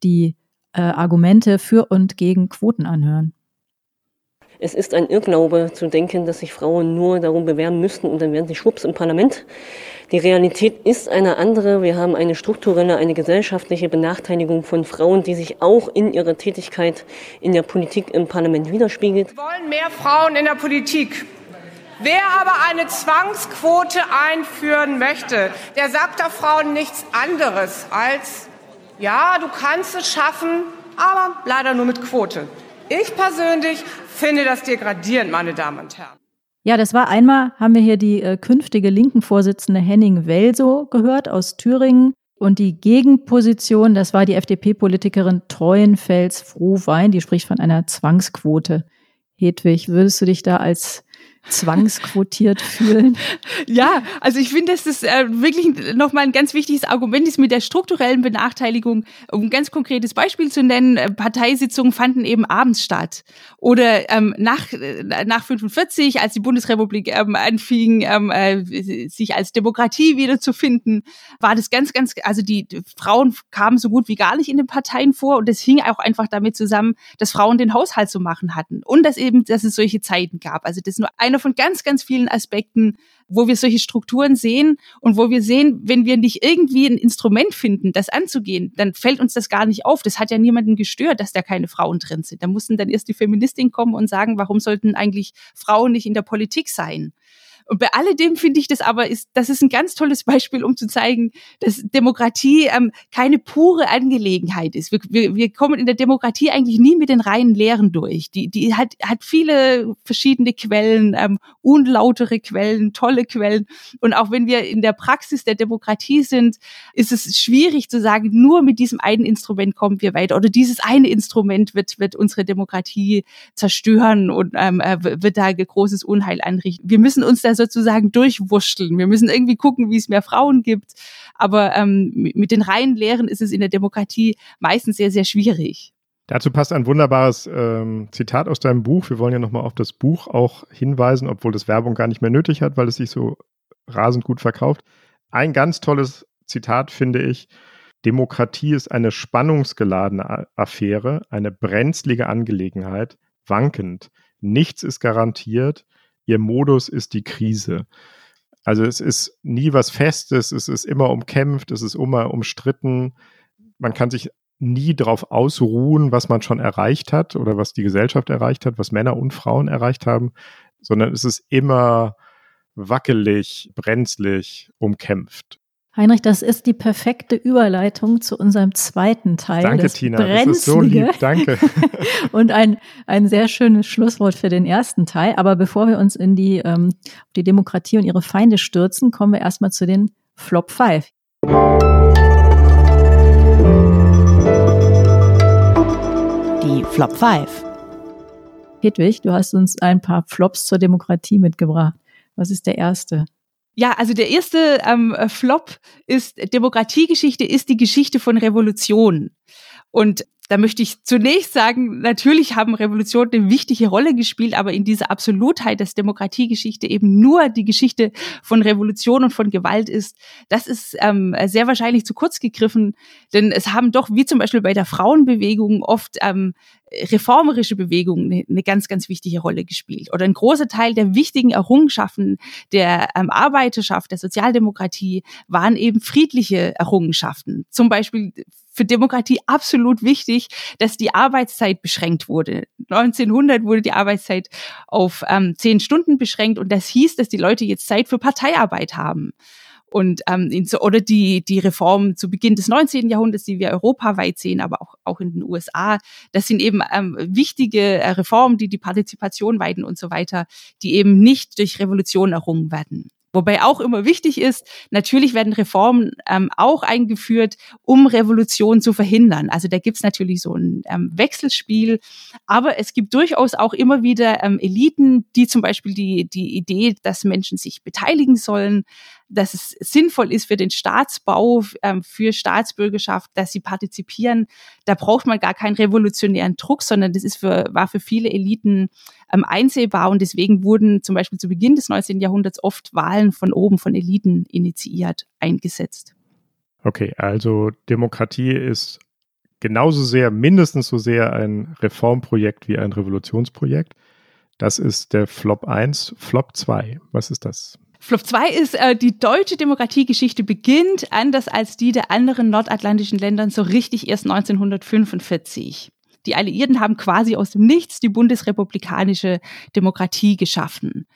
die äh, Argumente für und gegen Quoten anhören. Es ist ein Irrglaube zu denken, dass sich Frauen nur darum bewerben müssten und dann wären sie schwupps im Parlament. Die Realität ist eine andere. Wir haben eine strukturelle, eine gesellschaftliche Benachteiligung von Frauen, die sich auch in ihrer Tätigkeit in der Politik im Parlament widerspiegelt. Wir wollen mehr Frauen in der Politik. Wer aber eine Zwangsquote einführen möchte, der sagt der Frauen nichts anderes als, ja, du kannst es schaffen, aber leider nur mit Quote. Ich persönlich finde das degradierend, meine Damen und Herren. Ja, das war einmal, haben wir hier die äh, künftige linken Vorsitzende Henning Welso gehört aus Thüringen. Und die Gegenposition, das war die FDP-Politikerin Treuenfels Frohwein, die spricht von einer Zwangsquote. Hedwig, würdest du dich da als zwangsquotiert fühlen. Ja, also ich finde, dass das äh, wirklich nochmal ein ganz wichtiges Argument ist mit der strukturellen Benachteiligung. Um ein ganz konkretes Beispiel zu nennen, äh, Parteisitzungen fanden eben abends statt. Oder ähm, nach, äh, nach 45, als die Bundesrepublik ähm, anfing, ähm, äh, sich als Demokratie wiederzufinden, war das ganz, ganz, also die Frauen kamen so gut wie gar nicht in den Parteien vor und das hing auch einfach damit zusammen, dass Frauen den Haushalt zu machen hatten und dass eben, dass es solche Zeiten gab. Also das nur einer von ganz, ganz vielen Aspekten, wo wir solche Strukturen sehen und wo wir sehen, wenn wir nicht irgendwie ein Instrument finden, das anzugehen, dann fällt uns das gar nicht auf. Das hat ja niemanden gestört, dass da keine Frauen drin sind. Da mussten dann erst die Feministinnen kommen und sagen, warum sollten eigentlich Frauen nicht in der Politik sein? Und bei alledem finde ich das aber, ist, das ist ein ganz tolles Beispiel, um zu zeigen, dass Demokratie ähm, keine pure Angelegenheit ist. Wir, wir, wir kommen in der Demokratie eigentlich nie mit den reinen Lehren durch. Die, die hat, hat viele verschiedene Quellen, ähm, unlautere Quellen, tolle Quellen. Und auch wenn wir in der Praxis der Demokratie sind, ist es schwierig zu sagen, nur mit diesem einen Instrument kommen wir weiter. Oder dieses eine Instrument wird, wird unsere Demokratie zerstören und ähm, äh, wird da großes Unheil anrichten. Wir müssen uns da sozusagen durchwurschteln. Wir müssen irgendwie gucken, wie es mehr Frauen gibt. Aber ähm, mit den reinen Lehren ist es in der Demokratie meistens sehr, sehr schwierig. Dazu passt ein wunderbares ähm, Zitat aus deinem Buch. Wir wollen ja nochmal auf das Buch auch hinweisen, obwohl das Werbung gar nicht mehr nötig hat, weil es sich so rasend gut verkauft. Ein ganz tolles Zitat finde ich. Demokratie ist eine spannungsgeladene Affäre, eine brenzlige Angelegenheit, wankend. Nichts ist garantiert, ihr Modus ist die Krise. Also es ist nie was Festes, es ist immer umkämpft, es ist immer umstritten. Man kann sich nie darauf ausruhen, was man schon erreicht hat oder was die Gesellschaft erreicht hat, was Männer und Frauen erreicht haben, sondern es ist immer wackelig, brenzlig, umkämpft. Heinrich, das ist die perfekte Überleitung zu unserem zweiten Teil. Danke, das Tina. Das ist so lieb. Danke. und ein, ein sehr schönes Schlusswort für den ersten Teil. Aber bevor wir uns in die, ähm, die Demokratie und ihre Feinde stürzen, kommen wir erstmal zu den Flop 5. Die Flop 5. Hedwig, du hast uns ein paar Flops zur Demokratie mitgebracht. Was ist der erste? Ja, also der erste ähm, Flop ist Demokratiegeschichte ist die Geschichte von Revolution. Und da möchte ich zunächst sagen, natürlich haben Revolutionen eine wichtige Rolle gespielt, aber in dieser Absolutheit, dass Demokratiegeschichte eben nur die Geschichte von Revolution und von Gewalt ist, das ist ähm, sehr wahrscheinlich zu kurz gegriffen, denn es haben doch, wie zum Beispiel bei der Frauenbewegung, oft ähm, reformerische Bewegungen eine, ganz, ganz wichtige Rolle gespielt. Oder ein großer Teil der wichtigen Errungenschaften der ähm, Arbeiterschaft, der Sozialdemokratie waren eben friedliche Errungenschaften. Zum Beispiel für Demokratie absolut wichtig, dass die Arbeitszeit beschränkt wurde. 1900 wurde die Arbeitszeit auf ähm, zehn Stunden beschränkt und das hieß, dass die Leute jetzt Zeit für Parteiarbeit haben. Und ähm, oder die, die Reformen zu Beginn des 19. Jahrhunderts, die wir europaweit sehen, aber auch, auch in den USA, das sind eben ähm, wichtige äh, Reformen, die die Partizipation weiten und so weiter, die eben nicht durch Revolution errungen werden. Wobei auch immer wichtig ist, natürlich werden Reformen ähm, auch eingeführt, um Revolution zu verhindern. Also da gibt's natürlich so ein ähm, Wechselspiel, aber es gibt durchaus auch immer wieder ähm, Eliten, die zum Beispiel die, die Idee, dass Menschen sich beteiligen sollen, dass es sinnvoll ist für den Staatsbau, ähm, für Staatsbürgerschaft, dass sie partizipieren. Da braucht man gar keinen revolutionären Druck, sondern das ist für, war für viele Eliten ähm, einsehbar und deswegen wurden zum Beispiel zu Beginn des 19. Jahrhunderts oft Wahlen von oben von Eliten initiiert, eingesetzt. Okay, also Demokratie ist genauso sehr, mindestens so sehr ein Reformprojekt wie ein Revolutionsprojekt. Das ist der Flop 1. Flop 2, was ist das? Flop 2 ist, äh, die deutsche Demokratiegeschichte beginnt, anders als die der anderen nordatlantischen Ländern, so richtig erst 1945. Die Alliierten haben quasi aus dem Nichts die bundesrepublikanische Demokratie geschaffen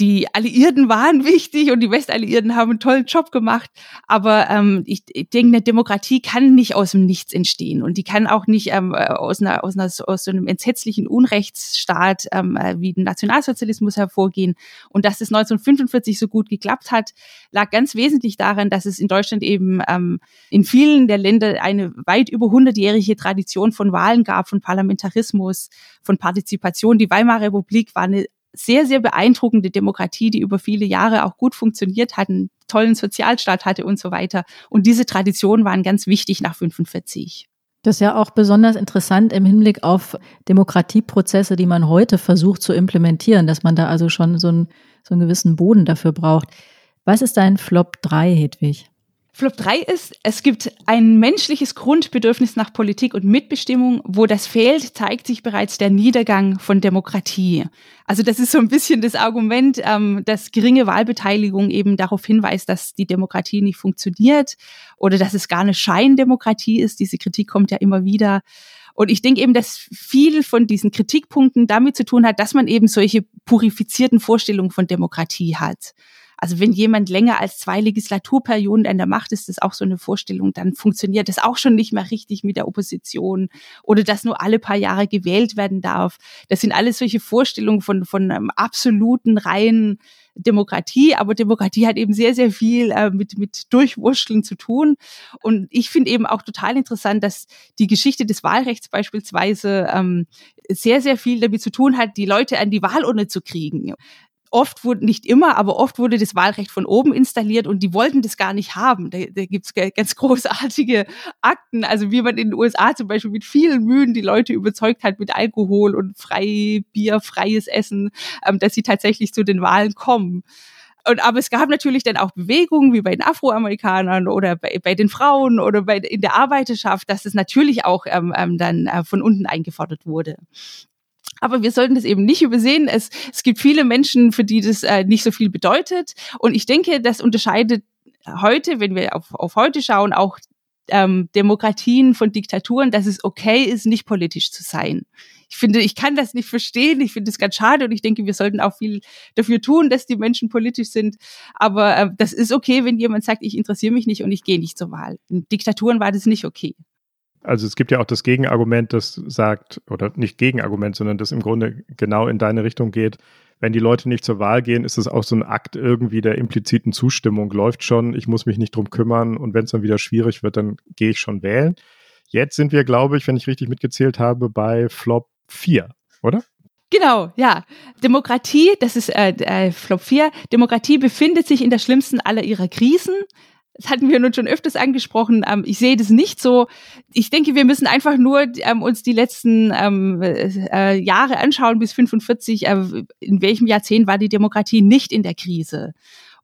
die Alliierten waren wichtig und die Westalliierten haben einen tollen Job gemacht. Aber ähm, ich, ich denke, eine Demokratie kann nicht aus dem Nichts entstehen und die kann auch nicht ähm, aus, einer, aus, einer, aus so einem entsetzlichen Unrechtsstaat ähm, äh, wie dem Nationalsozialismus hervorgehen. Und dass es 1945 so gut geklappt hat, lag ganz wesentlich daran, dass es in Deutschland eben ähm, in vielen der Länder eine weit über hundertjährige Tradition von Wahlen gab, von Parlamentarismus, von Partizipation. Die Weimarer Republik war eine sehr, sehr beeindruckende Demokratie, die über viele Jahre auch gut funktioniert hat, einen tollen Sozialstaat hatte und so weiter. Und diese Traditionen waren ganz wichtig nach 45. Das ist ja auch besonders interessant im Hinblick auf Demokratieprozesse, die man heute versucht zu implementieren, dass man da also schon so einen, so einen gewissen Boden dafür braucht. Was ist dein Flop 3, Hedwig? Flop 3 ist, es gibt ein menschliches Grundbedürfnis nach Politik und Mitbestimmung. Wo das fehlt, zeigt sich bereits der Niedergang von Demokratie. Also das ist so ein bisschen das Argument, ähm, dass geringe Wahlbeteiligung eben darauf hinweist, dass die Demokratie nicht funktioniert oder dass es gar eine Scheindemokratie ist. Diese Kritik kommt ja immer wieder. Und ich denke eben, dass viel von diesen Kritikpunkten damit zu tun hat, dass man eben solche purifizierten Vorstellungen von Demokratie hat. Also wenn jemand länger als zwei Legislaturperioden an der Macht ist, ist auch so eine Vorstellung, dann funktioniert das auch schon nicht mehr richtig mit der Opposition oder dass nur alle paar Jahre gewählt werden darf. Das sind alles solche Vorstellungen von, von einem absoluten reinen Demokratie, aber Demokratie hat eben sehr, sehr viel äh, mit, mit Durchwurschteln zu tun. Und ich finde eben auch total interessant, dass die Geschichte des Wahlrechts beispielsweise ähm, sehr, sehr viel damit zu tun hat, die Leute an die Wahlurne zu kriegen oft wurde, nicht immer, aber oft wurde das Wahlrecht von oben installiert und die wollten das gar nicht haben. Da, da gibt es ganz großartige Akten, also wie man in den USA zum Beispiel mit vielen Mühen die Leute überzeugt hat mit Alkohol und frei Bier, freies Essen, ähm, dass sie tatsächlich zu den Wahlen kommen. Und, aber es gab natürlich dann auch Bewegungen wie bei den Afroamerikanern oder bei, bei den Frauen oder bei, in der Arbeiterschaft, dass es natürlich auch ähm, ähm, dann äh, von unten eingefordert wurde. Aber wir sollten das eben nicht übersehen. Es, es gibt viele Menschen, für die das äh, nicht so viel bedeutet. Und ich denke, das unterscheidet heute, wenn wir auf, auf heute schauen, auch ähm, Demokratien von Diktaturen, dass es okay ist, nicht politisch zu sein. Ich finde, ich kann das nicht verstehen. Ich finde es ganz schade und ich denke, wir sollten auch viel dafür tun, dass die Menschen politisch sind. Aber äh, das ist okay, wenn jemand sagt, ich interessiere mich nicht und ich gehe nicht zur Wahl. In Diktaturen war das nicht okay. Also es gibt ja auch das Gegenargument, das sagt, oder nicht Gegenargument, sondern das im Grunde genau in deine Richtung geht. Wenn die Leute nicht zur Wahl gehen, ist es auch so ein Akt irgendwie der impliziten Zustimmung. Läuft schon, ich muss mich nicht drum kümmern und wenn es dann wieder schwierig wird, dann gehe ich schon wählen. Jetzt sind wir, glaube ich, wenn ich richtig mitgezählt habe, bei Flop 4, oder? Genau, ja. Demokratie, das ist äh, äh, Flop 4. Demokratie befindet sich in der schlimmsten aller ihrer Krisen das hatten wir nun schon öfters angesprochen. Ähm, ich sehe das nicht so. Ich denke, wir müssen einfach nur ähm, uns die letzten ähm, äh, Jahre anschauen bis 45. Äh, in welchem Jahrzehnt war die Demokratie nicht in der Krise?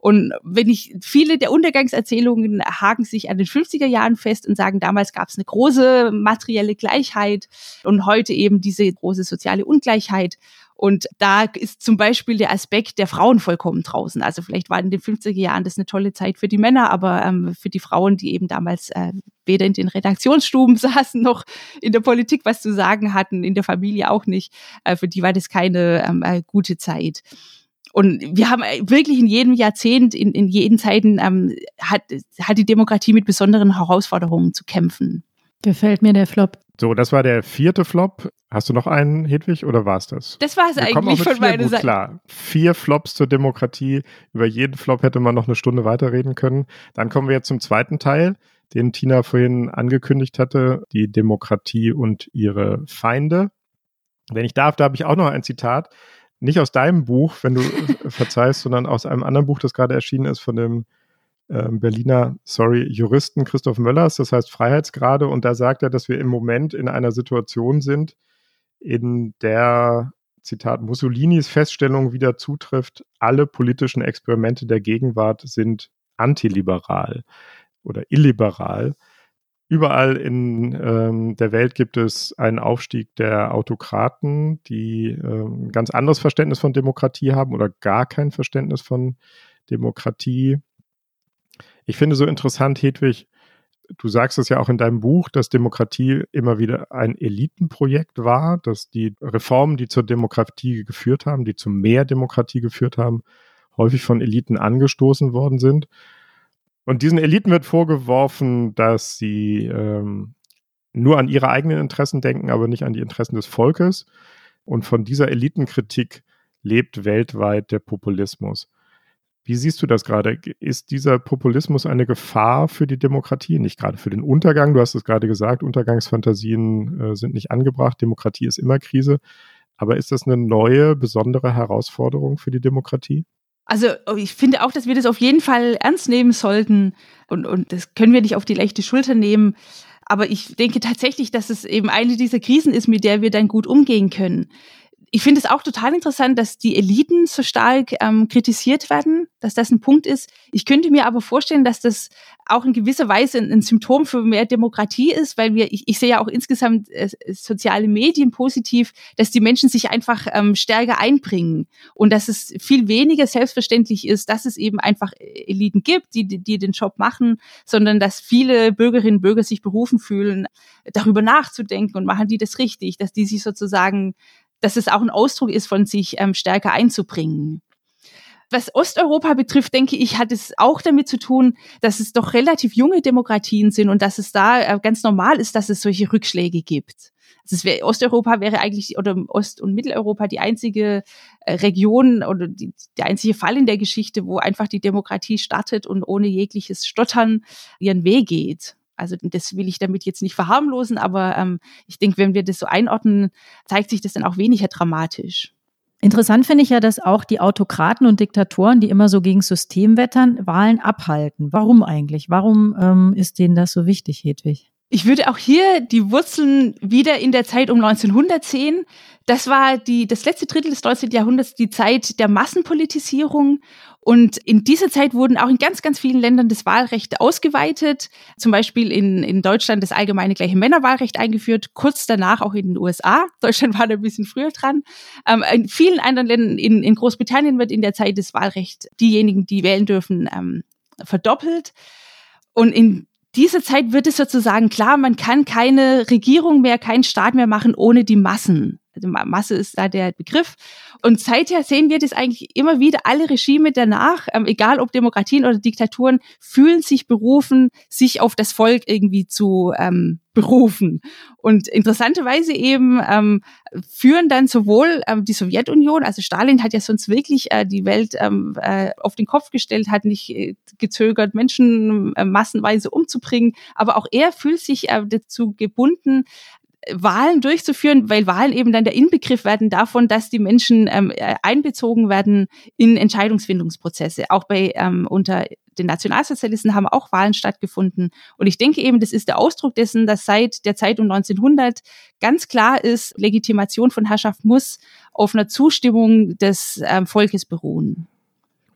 Und wenn ich viele der Untergangserzählungen haken sich an den 50er Jahren fest und sagen, damals gab es eine große materielle Gleichheit und heute eben diese große soziale Ungleichheit. Und da ist zum Beispiel der Aspekt der Frauen vollkommen draußen. Also vielleicht war in den 50er Jahren das eine tolle Zeit für die Männer, aber ähm, für die Frauen, die eben damals äh, weder in den Redaktionsstuben saßen noch in der Politik was zu sagen hatten, in der Familie auch nicht, äh, für die war das keine ähm, äh, gute Zeit. Und wir haben äh, wirklich in jedem Jahrzehnt, in, in jeden Zeiten, ähm, hat, hat die Demokratie mit besonderen Herausforderungen zu kämpfen. Gefällt mir der Flop. So, das war der vierte Flop. Hast du noch einen, Hedwig, oder war es das? Das war es eigentlich von meiner Seite. Klar, vier Flops zur Demokratie. Über jeden Flop hätte man noch eine Stunde weiterreden können. Dann kommen wir jetzt zum zweiten Teil, den Tina vorhin angekündigt hatte, die Demokratie und ihre Feinde. Wenn ich darf, da habe ich auch noch ein Zitat. Nicht aus deinem Buch, wenn du verzeihst, sondern aus einem anderen Buch, das gerade erschienen ist, von dem Berliner, sorry, Juristen Christoph Möllers, das heißt Freiheitsgrade. Und da sagt er, dass wir im Moment in einer Situation sind, in der, Zitat, Mussolinis Feststellung wieder zutrifft, alle politischen Experimente der Gegenwart sind antiliberal oder illiberal. Überall in ähm, der Welt gibt es einen Aufstieg der Autokraten, die äh, ein ganz anderes Verständnis von Demokratie haben oder gar kein Verständnis von Demokratie. Ich finde so interessant, Hedwig, du sagst es ja auch in deinem Buch, dass Demokratie immer wieder ein Elitenprojekt war, dass die Reformen, die zur Demokratie geführt haben, die zu mehr Demokratie geführt haben, häufig von Eliten angestoßen worden sind. Und diesen Eliten wird vorgeworfen, dass sie ähm, nur an ihre eigenen Interessen denken, aber nicht an die Interessen des Volkes. Und von dieser Elitenkritik lebt weltweit der Populismus. Wie siehst du das gerade? Ist dieser Populismus eine Gefahr für die Demokratie? Nicht gerade für den Untergang. Du hast es gerade gesagt, Untergangsfantasien äh, sind nicht angebracht. Demokratie ist immer Krise. Aber ist das eine neue, besondere Herausforderung für die Demokratie? Also ich finde auch, dass wir das auf jeden Fall ernst nehmen sollten und, und das können wir nicht auf die leichte Schulter nehmen. Aber ich denke tatsächlich, dass es eben eine dieser Krisen ist, mit der wir dann gut umgehen können ich finde es auch total interessant, dass die Eliten so stark ähm, kritisiert werden, dass das ein Punkt ist. Ich könnte mir aber vorstellen, dass das auch in gewisser Weise ein, ein Symptom für mehr Demokratie ist, weil wir, ich, ich sehe ja auch insgesamt äh, soziale Medien positiv, dass die Menschen sich einfach ähm, stärker einbringen und dass es viel weniger selbstverständlich ist, dass es eben einfach Eliten gibt, die, die, die den Job machen, sondern dass viele Bürgerinnen und Bürger sich berufen fühlen, darüber nachzudenken und machen die das richtig, dass die sich sozusagen dass es auch ein Ausdruck ist, von sich ähm, stärker einzubringen. Was Osteuropa betrifft, denke ich, hat es auch damit zu tun, dass es doch relativ junge Demokratien sind und dass es da äh, ganz normal ist, dass es solche Rückschläge gibt. Also wär, Osteuropa wäre eigentlich oder Ost- und Mitteleuropa die einzige äh, Region oder die, der einzige Fall in der Geschichte, wo einfach die Demokratie startet und ohne jegliches Stottern ihren Weg geht. Also das will ich damit jetzt nicht verharmlosen, aber ähm, ich denke, wenn wir das so einordnen, zeigt sich das dann auch weniger dramatisch. Interessant finde ich ja, dass auch die Autokraten und Diktatoren, die immer so gegen System wettern, Wahlen abhalten. Warum eigentlich? Warum ähm, ist denen das so wichtig, Hedwig? Ich würde auch hier die Wurzeln wieder in der Zeit um 1900 sehen. Das war die, das letzte Drittel des 19. Jahrhunderts, die Zeit der Massenpolitisierung. Und in dieser Zeit wurden auch in ganz, ganz vielen Ländern das Wahlrecht ausgeweitet. Zum Beispiel in, in Deutschland das allgemeine gleiche Männerwahlrecht eingeführt, kurz danach auch in den USA. Deutschland war da ein bisschen früher dran. Ähm, in vielen anderen Ländern, in, in Großbritannien wird in der Zeit das Wahlrecht, diejenigen, die wählen dürfen, ähm, verdoppelt. Und in dieser Zeit wird es sozusagen klar, man kann keine Regierung mehr, keinen Staat mehr machen ohne die Massen. Also Masse ist da der Begriff. Und seither sehen wir das eigentlich immer wieder. Alle Regime danach, ähm, egal ob Demokratien oder Diktaturen, fühlen sich berufen, sich auf das Volk irgendwie zu ähm, berufen. Und interessanterweise eben ähm, führen dann sowohl ähm, die Sowjetunion, also Stalin hat ja sonst wirklich äh, die Welt ähm, äh, auf den Kopf gestellt, hat nicht äh, gezögert, Menschen äh, massenweise umzubringen, aber auch er fühlt sich äh, dazu gebunden, Wahlen durchzuführen, weil Wahlen eben dann der Inbegriff werden davon, dass die Menschen ähm, äh, einbezogen werden in Entscheidungsfindungsprozesse. Auch bei ähm, unter den Nationalsozialisten haben auch Wahlen stattgefunden. Und ich denke eben, das ist der Ausdruck dessen, dass seit der Zeit um 1900 ganz klar ist, Legitimation von Herrschaft muss auf einer Zustimmung des ähm, Volkes beruhen.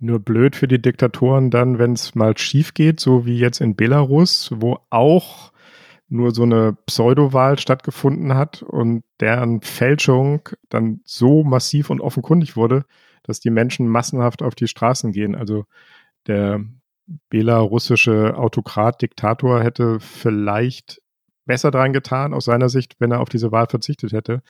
Nur blöd für die Diktatoren dann, wenn es mal schief geht, so wie jetzt in Belarus, wo auch nur so eine Pseudowahl stattgefunden hat und deren Fälschung dann so massiv und offenkundig wurde, dass die Menschen massenhaft auf die Straßen gehen. Also der belarussische Autokrat, Diktator hätte vielleicht besser dran getan, aus seiner Sicht, wenn er auf diese Wahl verzichtet hätte.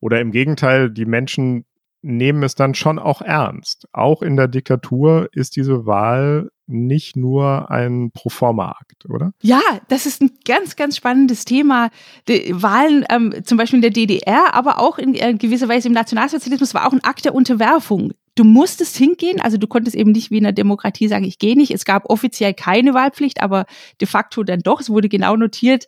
Oder im Gegenteil, die Menschen nehmen es dann schon auch ernst. Auch in der Diktatur ist diese Wahl nicht nur ein Proforma-Akt, oder? Ja, das ist ein ganz, ganz spannendes Thema. Die Wahlen ähm, zum Beispiel in der DDR, aber auch in äh, gewisser Weise im Nationalsozialismus war auch ein Akt der Unterwerfung. Du musstest hingehen, also du konntest eben nicht wie in der Demokratie sagen, ich gehe nicht. Es gab offiziell keine Wahlpflicht, aber de facto dann doch. Es wurde genau notiert,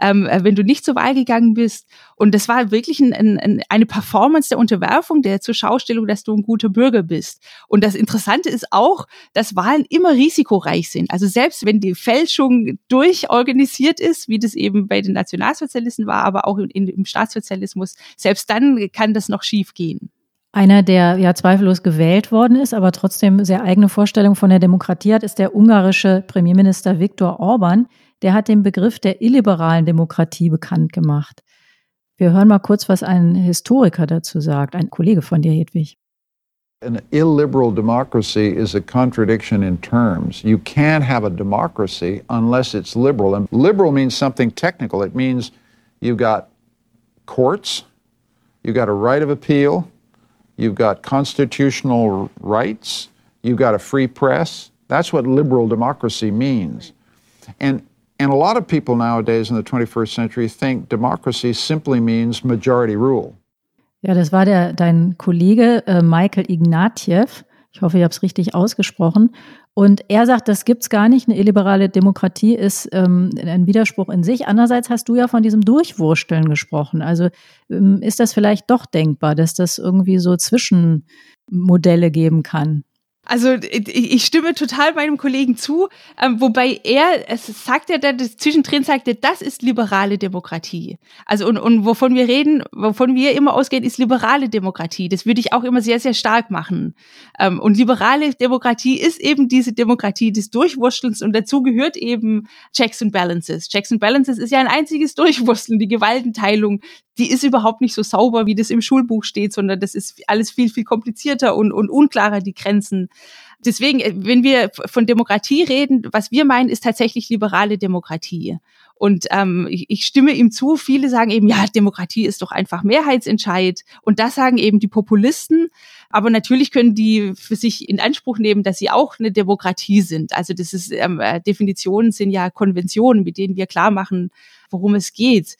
ähm, äh, wenn du nicht zur Wahl gegangen bist. Und das war wirklich ein, ein, eine Performance der Unterwerfung, der zur Schaustellung, dass du ein guter Bürger bist. Und das Interessante ist auch, dass Wahlen immer risikoreich sind. Also selbst wenn die Fälschung durchorganisiert ist, wie das eben bei den Nationalsozialisten war, aber auch in, im Staatssozialismus, selbst dann kann das noch schief gehen. Einer, der ja zweifellos gewählt worden ist, aber trotzdem sehr eigene Vorstellung von der Demokratie hat, ist der ungarische Premierminister Viktor Orban der hat den Begriff der illiberalen Demokratie bekannt gemacht. Wir hören mal kurz, was ein Historiker dazu sagt, ein Kollege von dir, Hedwig. An illiberal democracy is a contradiction in terms. You can't have a democracy unless it's liberal. And liberal means something technical. It means you've got courts, you've got a right of appeal, you've got constitutional rights, you've got a free press. That's what liberal democracy means. And And a lot of people nowadays in the 21st century think democracy simply means majority rule. Ja, das war der, dein Kollege äh, Michael Ignatieff. Ich hoffe, ich habe es richtig ausgesprochen. Und er sagt, das gibt's gar nicht. Eine illiberale Demokratie ist ähm, ein Widerspruch in sich. Andererseits hast du ja von diesem Durchwursteln gesprochen. Also ähm, ist das vielleicht doch denkbar, dass das irgendwie so Zwischenmodelle geben kann? Also ich stimme total meinem Kollegen zu, ähm, wobei er, es sagt er, das zwischendrin sagte, das ist liberale Demokratie. Also und, und wovon wir reden, wovon wir immer ausgehen, ist liberale Demokratie. Das würde ich auch immer sehr, sehr stark machen. Ähm, und liberale Demokratie ist eben diese Demokratie des Durchwurschtelns und dazu gehört eben Checks and Balances. Checks and Balances ist ja ein einziges Durchwursteln, die Gewaltenteilung, die ist überhaupt nicht so sauber, wie das im Schulbuch steht, sondern das ist alles viel, viel komplizierter und, und unklarer, die Grenzen. Deswegen, äh, wenn wir von Demokratie reden, was wir meinen, ist tatsächlich liberale Demokratie. Und ähm, ich, ich stimme ihm zu. Viele sagen eben, ja, Demokratie ist doch einfach Mehrheitsentscheid. Und das sagen eben die Populisten. Aber natürlich können die für sich in Anspruch nehmen, dass sie auch eine Demokratie sind. Also das ist ähm, äh, Definitionen sind ja Konventionen, mit denen wir klar machen, worum es geht.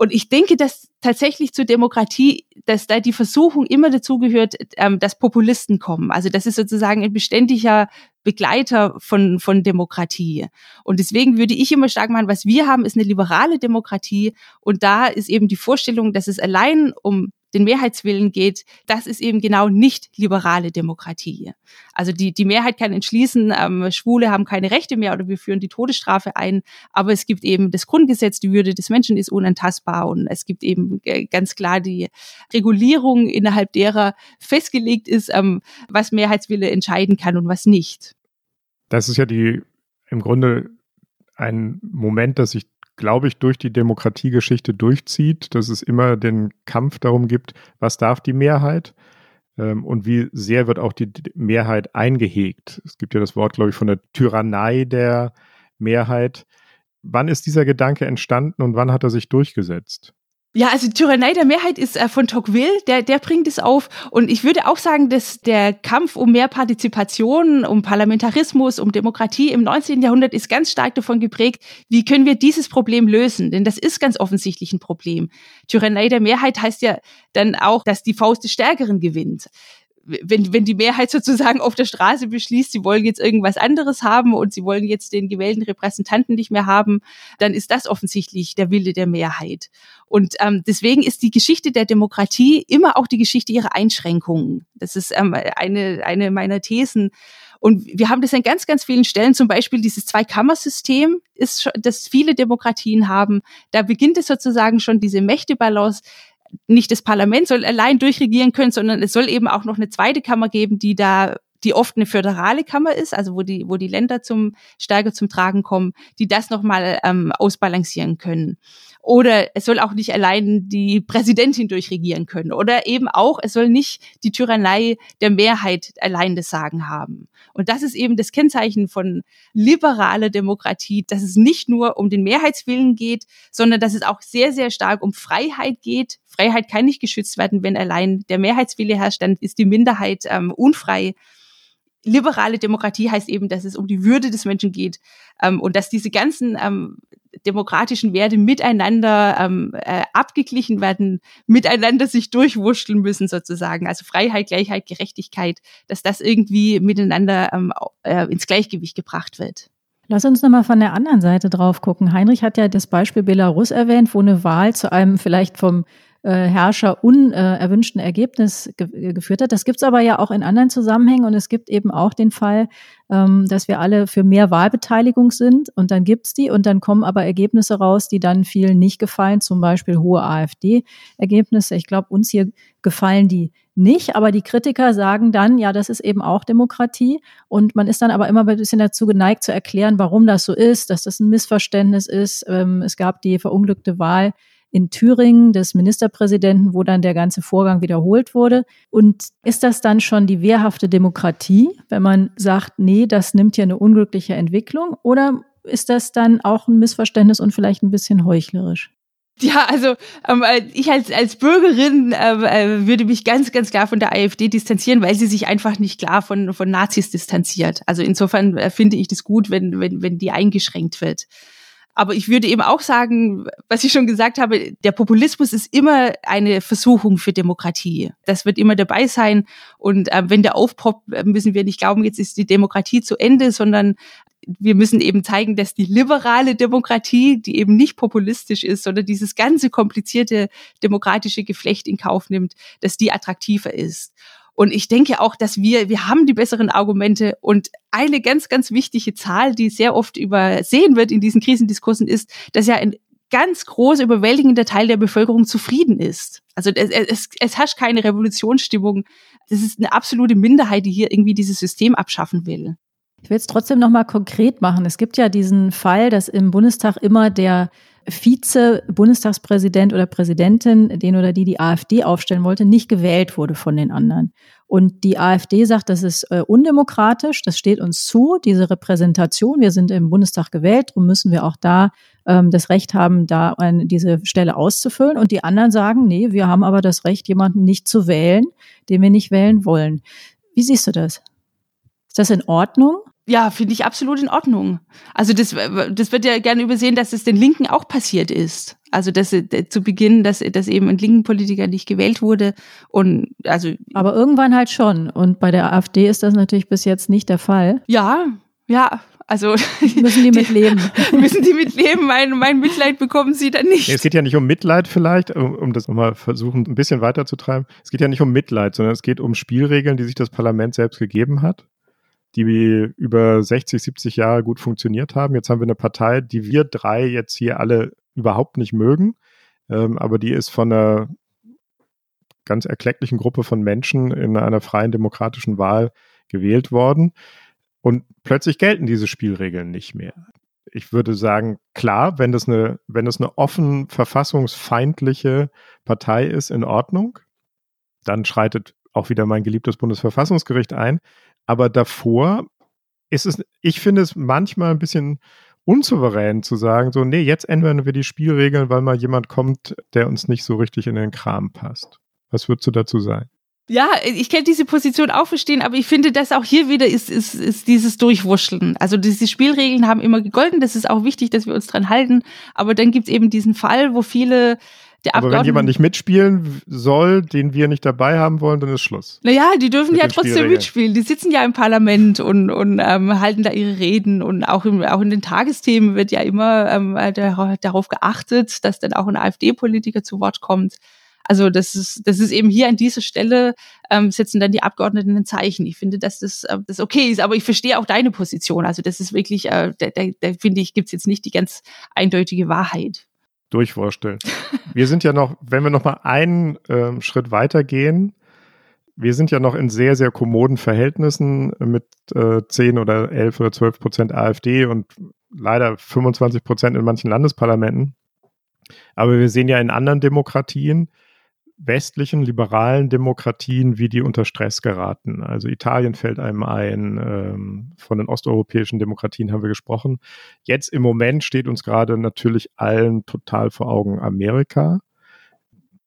Und ich denke, dass tatsächlich zur Demokratie, dass da die Versuchung immer dazu gehört, ähm, dass Populisten kommen. Also das ist sozusagen ein beständiger Begleiter von, von Demokratie. Und deswegen würde ich immer stark machen, was wir haben, ist eine liberale Demokratie. Und da ist eben die Vorstellung, dass es allein um den Mehrheitswillen geht, das ist eben genau nicht liberale Demokratie. Also die, die Mehrheit kann entschließen, ähm, Schwule haben keine Rechte mehr oder wir führen die Todesstrafe ein, aber es gibt eben das Grundgesetz, die Würde des Menschen ist unantastbar und es gibt eben äh, ganz klar die Regulierung, innerhalb derer festgelegt ist, ähm, was Mehrheitswille entscheiden kann und was nicht. Das ist ja die im Grunde ein Moment, das sich glaube ich, durch die Demokratiegeschichte durchzieht, dass es immer den Kampf darum gibt, was darf die Mehrheit ähm, und wie sehr wird auch die Mehrheit eingehegt. Es gibt ja das Wort, glaube ich, von der Tyrannei der Mehrheit. Wann ist dieser Gedanke entstanden und wann hat er sich durchgesetzt? Ja, also Tyrannei der Mehrheit ist äh, von Tocqueville, der, der bringt es auf. Und ich würde auch sagen, dass der Kampf um mehr Partizipation, um Parlamentarismus, um Demokratie im 19. Jahrhundert ist ganz stark davon geprägt, wie können wir dieses Problem lösen? Denn das ist ganz offensichtlich ein Problem. Tyrannei der Mehrheit heißt ja dann auch, dass die Faust des Stärkeren gewinnt wenn, wenn die Mehrheit sozusagen auf der Straße beschließt, sie wollen jetzt irgendwas anderes haben und sie wollen jetzt den gewählten Repräsentanten nicht mehr haben, dann ist das offensichtlich der Wille der Mehrheit. Und ähm, deswegen ist die Geschichte der Demokratie immer auch die Geschichte ihrer Einschränkungen. Das ist ähm, eine, eine meiner Thesen. Und wir haben das an ganz, ganz vielen Stellen, zum Beispiel dieses Zweikammersystem, ist, das viele Demokratien haben. Da beginnt es sozusagen schon diese Mächtebalance nicht das Parlament soll allein durchregieren können, sondern es soll eben auch noch eine zweite Kammer geben, die da die oft eine föderale Kammer ist, also wo die, wo die Länder zum stärker zum Tragen kommen, die das nochmal ähm, ausbalancieren können. Oder es soll auch nicht allein die Präsidentin durchregieren können. Oder eben auch, es soll nicht die Tyrannei der Mehrheit allein das Sagen haben. Und das ist eben das Kennzeichen von liberaler Demokratie, dass es nicht nur um den Mehrheitswillen geht, sondern dass es auch sehr, sehr stark um Freiheit geht. Freiheit kann nicht geschützt werden, wenn allein der Mehrheitswille herrscht, dann ist die Minderheit ähm, unfrei liberale Demokratie heißt eben, dass es um die Würde des Menschen geht ähm, und dass diese ganzen ähm, demokratischen Werte miteinander ähm, äh, abgeglichen werden, miteinander sich durchwurschteln müssen sozusagen. Also Freiheit, Gleichheit, Gerechtigkeit, dass das irgendwie miteinander ähm, äh, ins Gleichgewicht gebracht wird. Lass uns nochmal von der anderen Seite drauf gucken. Heinrich hat ja das Beispiel Belarus erwähnt, wo eine Wahl zu einem vielleicht vom äh, Herrscher unerwünschten Ergebnis ge geführt hat. Das gibt's aber ja auch in anderen Zusammenhängen und es gibt eben auch den Fall, ähm, dass wir alle für mehr Wahlbeteiligung sind und dann gibt's die und dann kommen aber Ergebnisse raus, die dann vielen nicht gefallen, zum Beispiel hohe AfD-Ergebnisse. Ich glaube, uns hier gefallen die nicht, aber die Kritiker sagen dann, ja, das ist eben auch Demokratie und man ist dann aber immer ein bisschen dazu geneigt zu erklären, warum das so ist, dass das ein Missverständnis ist. Ähm, es gab die verunglückte Wahl in Thüringen des Ministerpräsidenten, wo dann der ganze Vorgang wiederholt wurde. Und ist das dann schon die wehrhafte Demokratie, wenn man sagt, nee, das nimmt ja eine unglückliche Entwicklung? Oder ist das dann auch ein Missverständnis und vielleicht ein bisschen heuchlerisch? Ja, also ähm, äh, ich als, als Bürgerin äh, äh, würde mich ganz, ganz klar von der AfD distanzieren, weil sie sich einfach nicht klar von, von Nazis distanziert. Also insofern äh, finde ich das gut, wenn, wenn, wenn die eingeschränkt wird. Aber ich würde eben auch sagen, was ich schon gesagt habe, der Populismus ist immer eine Versuchung für Demokratie. Das wird immer dabei sein. Und äh, wenn der aufpoppt, müssen wir nicht glauben, jetzt ist die Demokratie zu Ende, sondern wir müssen eben zeigen, dass die liberale Demokratie, die eben nicht populistisch ist, sondern dieses ganze komplizierte demokratische Geflecht in Kauf nimmt, dass die attraktiver ist. Und ich denke auch, dass wir, wir haben die besseren Argumente und eine ganz, ganz wichtige Zahl, die sehr oft übersehen wird in diesen Krisendiskursen ist, dass ja ein ganz großer, überwältigender Teil der Bevölkerung zufrieden ist. Also es, es, es herrscht keine Revolutionsstimmung. Das ist eine absolute Minderheit, die hier irgendwie dieses System abschaffen will. Ich will es trotzdem noch mal konkret machen. Es gibt ja diesen Fall, dass im Bundestag immer der Vize-Bundestagspräsident oder Präsidentin, den oder die die AfD aufstellen wollte, nicht gewählt wurde von den anderen. Und die AfD sagt, das ist äh, undemokratisch, das steht uns zu, diese Repräsentation. Wir sind im Bundestag gewählt, darum müssen wir auch da ähm, das Recht haben, da eine, diese Stelle auszufüllen. Und die anderen sagen, nee, wir haben aber das Recht, jemanden nicht zu wählen, den wir nicht wählen wollen. Wie siehst du das? Ist das in Ordnung? Ja, finde ich absolut in Ordnung. Also das, das wird ja gerne übersehen, dass es den Linken auch passiert ist. Also dass äh, zu Beginn, dass, dass eben ein linken Politiker nicht gewählt wurde und also. Aber irgendwann halt schon. Und bei der AfD ist das natürlich bis jetzt nicht der Fall. Ja, ja. Also müssen die mitleben. müssen die mitleben. Mein, mein Mitleid bekommen sie dann nicht. Es geht ja nicht um Mitleid vielleicht, um, um das nochmal versuchen, ein bisschen weiterzutreiben. Es geht ja nicht um Mitleid, sondern es geht um Spielregeln, die sich das Parlament selbst gegeben hat die über 60, 70 Jahre gut funktioniert haben. Jetzt haben wir eine Partei, die wir drei jetzt hier alle überhaupt nicht mögen, ähm, aber die ist von einer ganz erklecklichen Gruppe von Menschen in einer freien demokratischen Wahl gewählt worden. Und plötzlich gelten diese Spielregeln nicht mehr. Ich würde sagen, klar, wenn das eine, wenn das eine offen verfassungsfeindliche Partei ist, in Ordnung, dann schreitet auch wieder mein geliebtes Bundesverfassungsgericht ein. Aber davor ist es, ich finde es manchmal ein bisschen unsouverän zu sagen, so, nee, jetzt ändern wir die Spielregeln, weil mal jemand kommt, der uns nicht so richtig in den Kram passt. Was würdest du dazu sagen? Ja, ich kann diese Position auch verstehen, aber ich finde, dass auch hier wieder ist, ist, ist dieses Durchwurschteln. Also diese Spielregeln haben immer gegolten, das ist auch wichtig, dass wir uns dran halten. Aber dann gibt es eben diesen Fall, wo viele der Aber wenn jemand nicht mitspielen soll, den wir nicht dabei haben wollen, dann ist Schluss. Naja, die dürfen ja trotzdem mitspielen. Die sitzen ja im Parlament und, und ähm, halten da ihre Reden. Und auch, im, auch in den Tagesthemen wird ja immer ähm, darauf geachtet, dass dann auch ein AfD-Politiker zu Wort kommt. Also das ist, das ist eben hier an dieser Stelle ähm, setzen dann die Abgeordneten ein Zeichen. Ich finde, dass das, äh, das okay ist, aber ich verstehe auch deine Position. Also das ist wirklich, äh, da, da, da finde ich, gibt's jetzt nicht die ganz eindeutige Wahrheit durchwursteln. wir sind ja noch, wenn wir noch mal einen ähm, Schritt weitergehen, wir sind ja noch in sehr, sehr kommoden Verhältnissen mit äh, 10 oder 11 oder 12 Prozent AfD und leider 25 Prozent in manchen Landesparlamenten. Aber wir sehen ja in anderen Demokratien, westlichen liberalen Demokratien, wie die unter Stress geraten. Also Italien fällt einem ein, ähm, von den osteuropäischen Demokratien haben wir gesprochen. Jetzt im Moment steht uns gerade natürlich allen total vor Augen Amerika.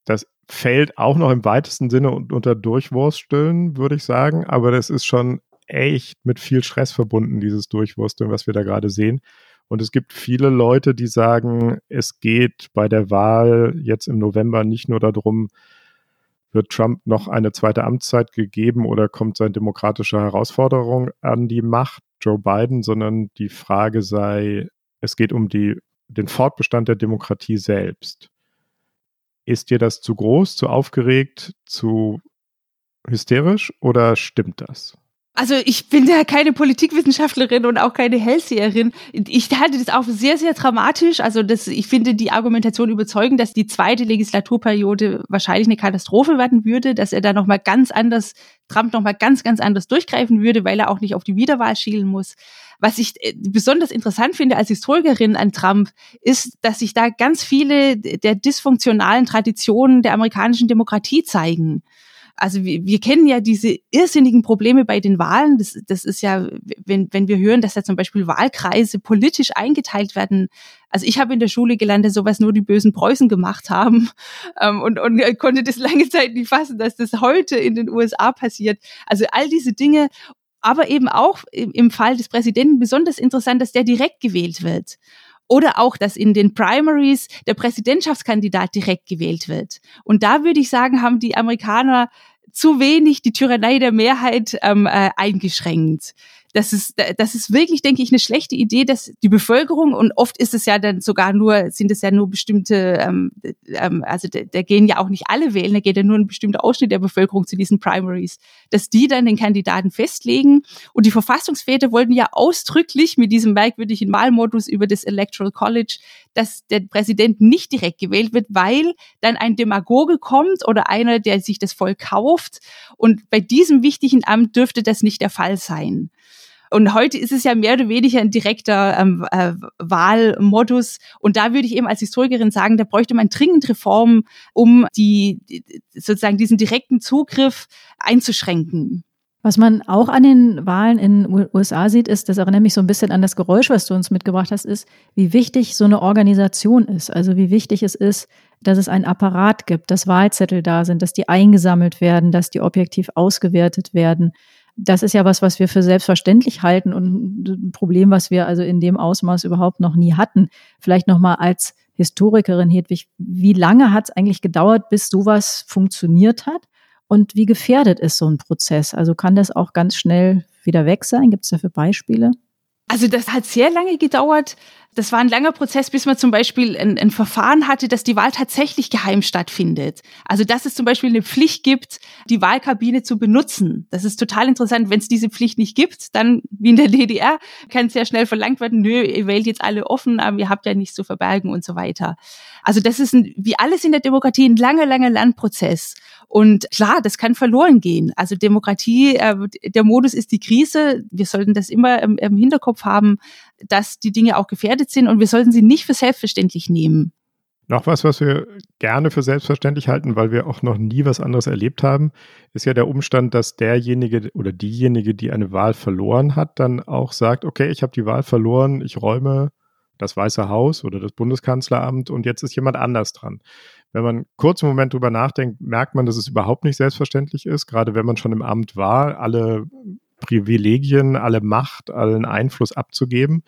Das fällt auch noch im weitesten Sinne unter Durchwursteln, würde ich sagen, aber das ist schon echt mit viel Stress verbunden, dieses Durchwursteln, was wir da gerade sehen. Und es gibt viele Leute, die sagen, es geht bei der Wahl jetzt im November nicht nur darum, wird Trump noch eine zweite Amtszeit gegeben oder kommt seine demokratische Herausforderung an die Macht, Joe Biden, sondern die Frage sei, es geht um die, den Fortbestand der Demokratie selbst. Ist dir das zu groß, zu aufgeregt, zu hysterisch oder stimmt das? Also ich bin ja keine Politikwissenschaftlerin und auch keine Hellseherin. Ich halte das auch sehr, sehr dramatisch. Also das, ich finde die Argumentation überzeugend, dass die zweite Legislaturperiode wahrscheinlich eine Katastrophe werden würde, dass er da nochmal ganz anders, Trump nochmal ganz, ganz anders durchgreifen würde, weil er auch nicht auf die Wiederwahl schielen muss. Was ich äh, besonders interessant finde als Historikerin an Trump, ist, dass sich da ganz viele der dysfunktionalen Traditionen der amerikanischen Demokratie zeigen. Also wir, wir kennen ja diese irrsinnigen Probleme bei den Wahlen. Das, das ist ja, wenn, wenn wir hören, dass da zum Beispiel Wahlkreise politisch eingeteilt werden. Also ich habe in der Schule gelernt, dass sowas nur die bösen Preußen gemacht haben ähm, und, und konnte das lange Zeit nicht fassen, dass das heute in den USA passiert. Also all diese Dinge aber eben auch im Fall des Präsidenten besonders interessant, dass der direkt gewählt wird. Oder auch, dass in den Primaries der Präsidentschaftskandidat direkt gewählt wird. Und da würde ich sagen, haben die Amerikaner zu wenig die Tyrannei der Mehrheit ähm, äh, eingeschränkt das ist, das ist wirklich, denke ich, eine schlechte Idee, dass die Bevölkerung, und oft ist es ja dann sogar nur, sind es ja nur bestimmte, ähm, ähm, also da, da gehen ja auch nicht alle wählen, da geht ja nur ein bestimmter Ausschnitt der Bevölkerung zu diesen Primaries, dass die dann den Kandidaten festlegen. Und die Verfassungsväter wollten ja ausdrücklich mit diesem merkwürdigen Wahlmodus über das Electoral College, dass der Präsident nicht direkt gewählt wird, weil dann ein Demagoge kommt oder einer, der sich das Volk kauft. Und bei diesem wichtigen Amt dürfte das nicht der Fall sein. Und heute ist es ja mehr oder weniger ein direkter ähm, äh, Wahlmodus. Und da würde ich eben als Historikerin sagen, da bräuchte man dringend Reformen, um die, sozusagen diesen direkten Zugriff einzuschränken. Was man auch an den Wahlen in den USA sieht, ist, das erinnert mich so ein bisschen an das Geräusch, was du uns mitgebracht hast, ist, wie wichtig so eine Organisation ist. Also wie wichtig es ist, dass es einen Apparat gibt, dass Wahlzettel da sind, dass die eingesammelt werden, dass die objektiv ausgewertet werden, das ist ja was, was wir für selbstverständlich halten und ein Problem, was wir also in dem Ausmaß überhaupt noch nie hatten. Vielleicht nochmal als Historikerin, Hedwig, wie lange hat es eigentlich gedauert, bis sowas funktioniert hat? Und wie gefährdet ist so ein Prozess? Also kann das auch ganz schnell wieder weg sein? Gibt es dafür Beispiele? Also das hat sehr lange gedauert. Das war ein langer Prozess, bis man zum Beispiel ein, ein, Verfahren hatte, dass die Wahl tatsächlich geheim stattfindet. Also dass es zum Beispiel eine Pflicht gibt, die Wahlkabine zu benutzen. Das ist total interessant. Wenn es diese Pflicht nicht gibt, dann wie in der DDR kann sehr schnell verlangt werden, nö, ihr wählt jetzt alle offen, aber ihr habt ja nichts zu verbergen und so weiter. Also das ist ein, wie alles in der Demokratie ein langer, langer Lernprozess. Und klar, das kann verloren gehen. Also Demokratie, äh, der Modus ist die Krise. Wir sollten das immer im, im Hinterkopf haben, dass die Dinge auch gefährdet sind und wir sollten sie nicht für selbstverständlich nehmen. Noch was, was wir gerne für selbstverständlich halten, weil wir auch noch nie was anderes erlebt haben, ist ja der Umstand, dass derjenige oder diejenige, die eine Wahl verloren hat, dann auch sagt, okay, ich habe die Wahl verloren, ich räume das Weiße Haus oder das Bundeskanzleramt und jetzt ist jemand anders dran. Wenn man kurz einen Moment drüber nachdenkt, merkt man, dass es überhaupt nicht selbstverständlich ist, gerade wenn man schon im Amt war, alle Privilegien, alle Macht, allen Einfluss abzugeben.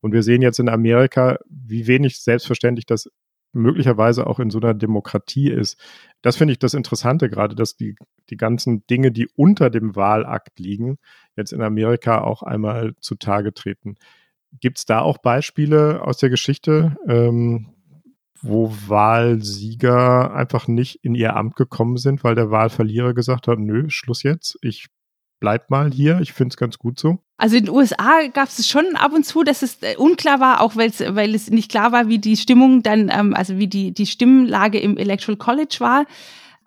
Und wir sehen jetzt in Amerika, wie wenig selbstverständlich das möglicherweise auch in so einer Demokratie ist. Das finde ich das Interessante gerade, dass die, die ganzen Dinge, die unter dem Wahlakt liegen, jetzt in Amerika auch einmal zutage treten. Gibt es da auch Beispiele aus der Geschichte, ähm, wo Wahlsieger einfach nicht in ihr Amt gekommen sind, weil der Wahlverlierer gesagt hat, nö, Schluss jetzt, ich bleib mal hier, ich finde es ganz gut so? Also in den USA gab es schon ab und zu, dass es äh, unklar war, auch weil es nicht klar war, wie die Stimmung dann, ähm, also wie die, die Stimmlage im Electoral College war.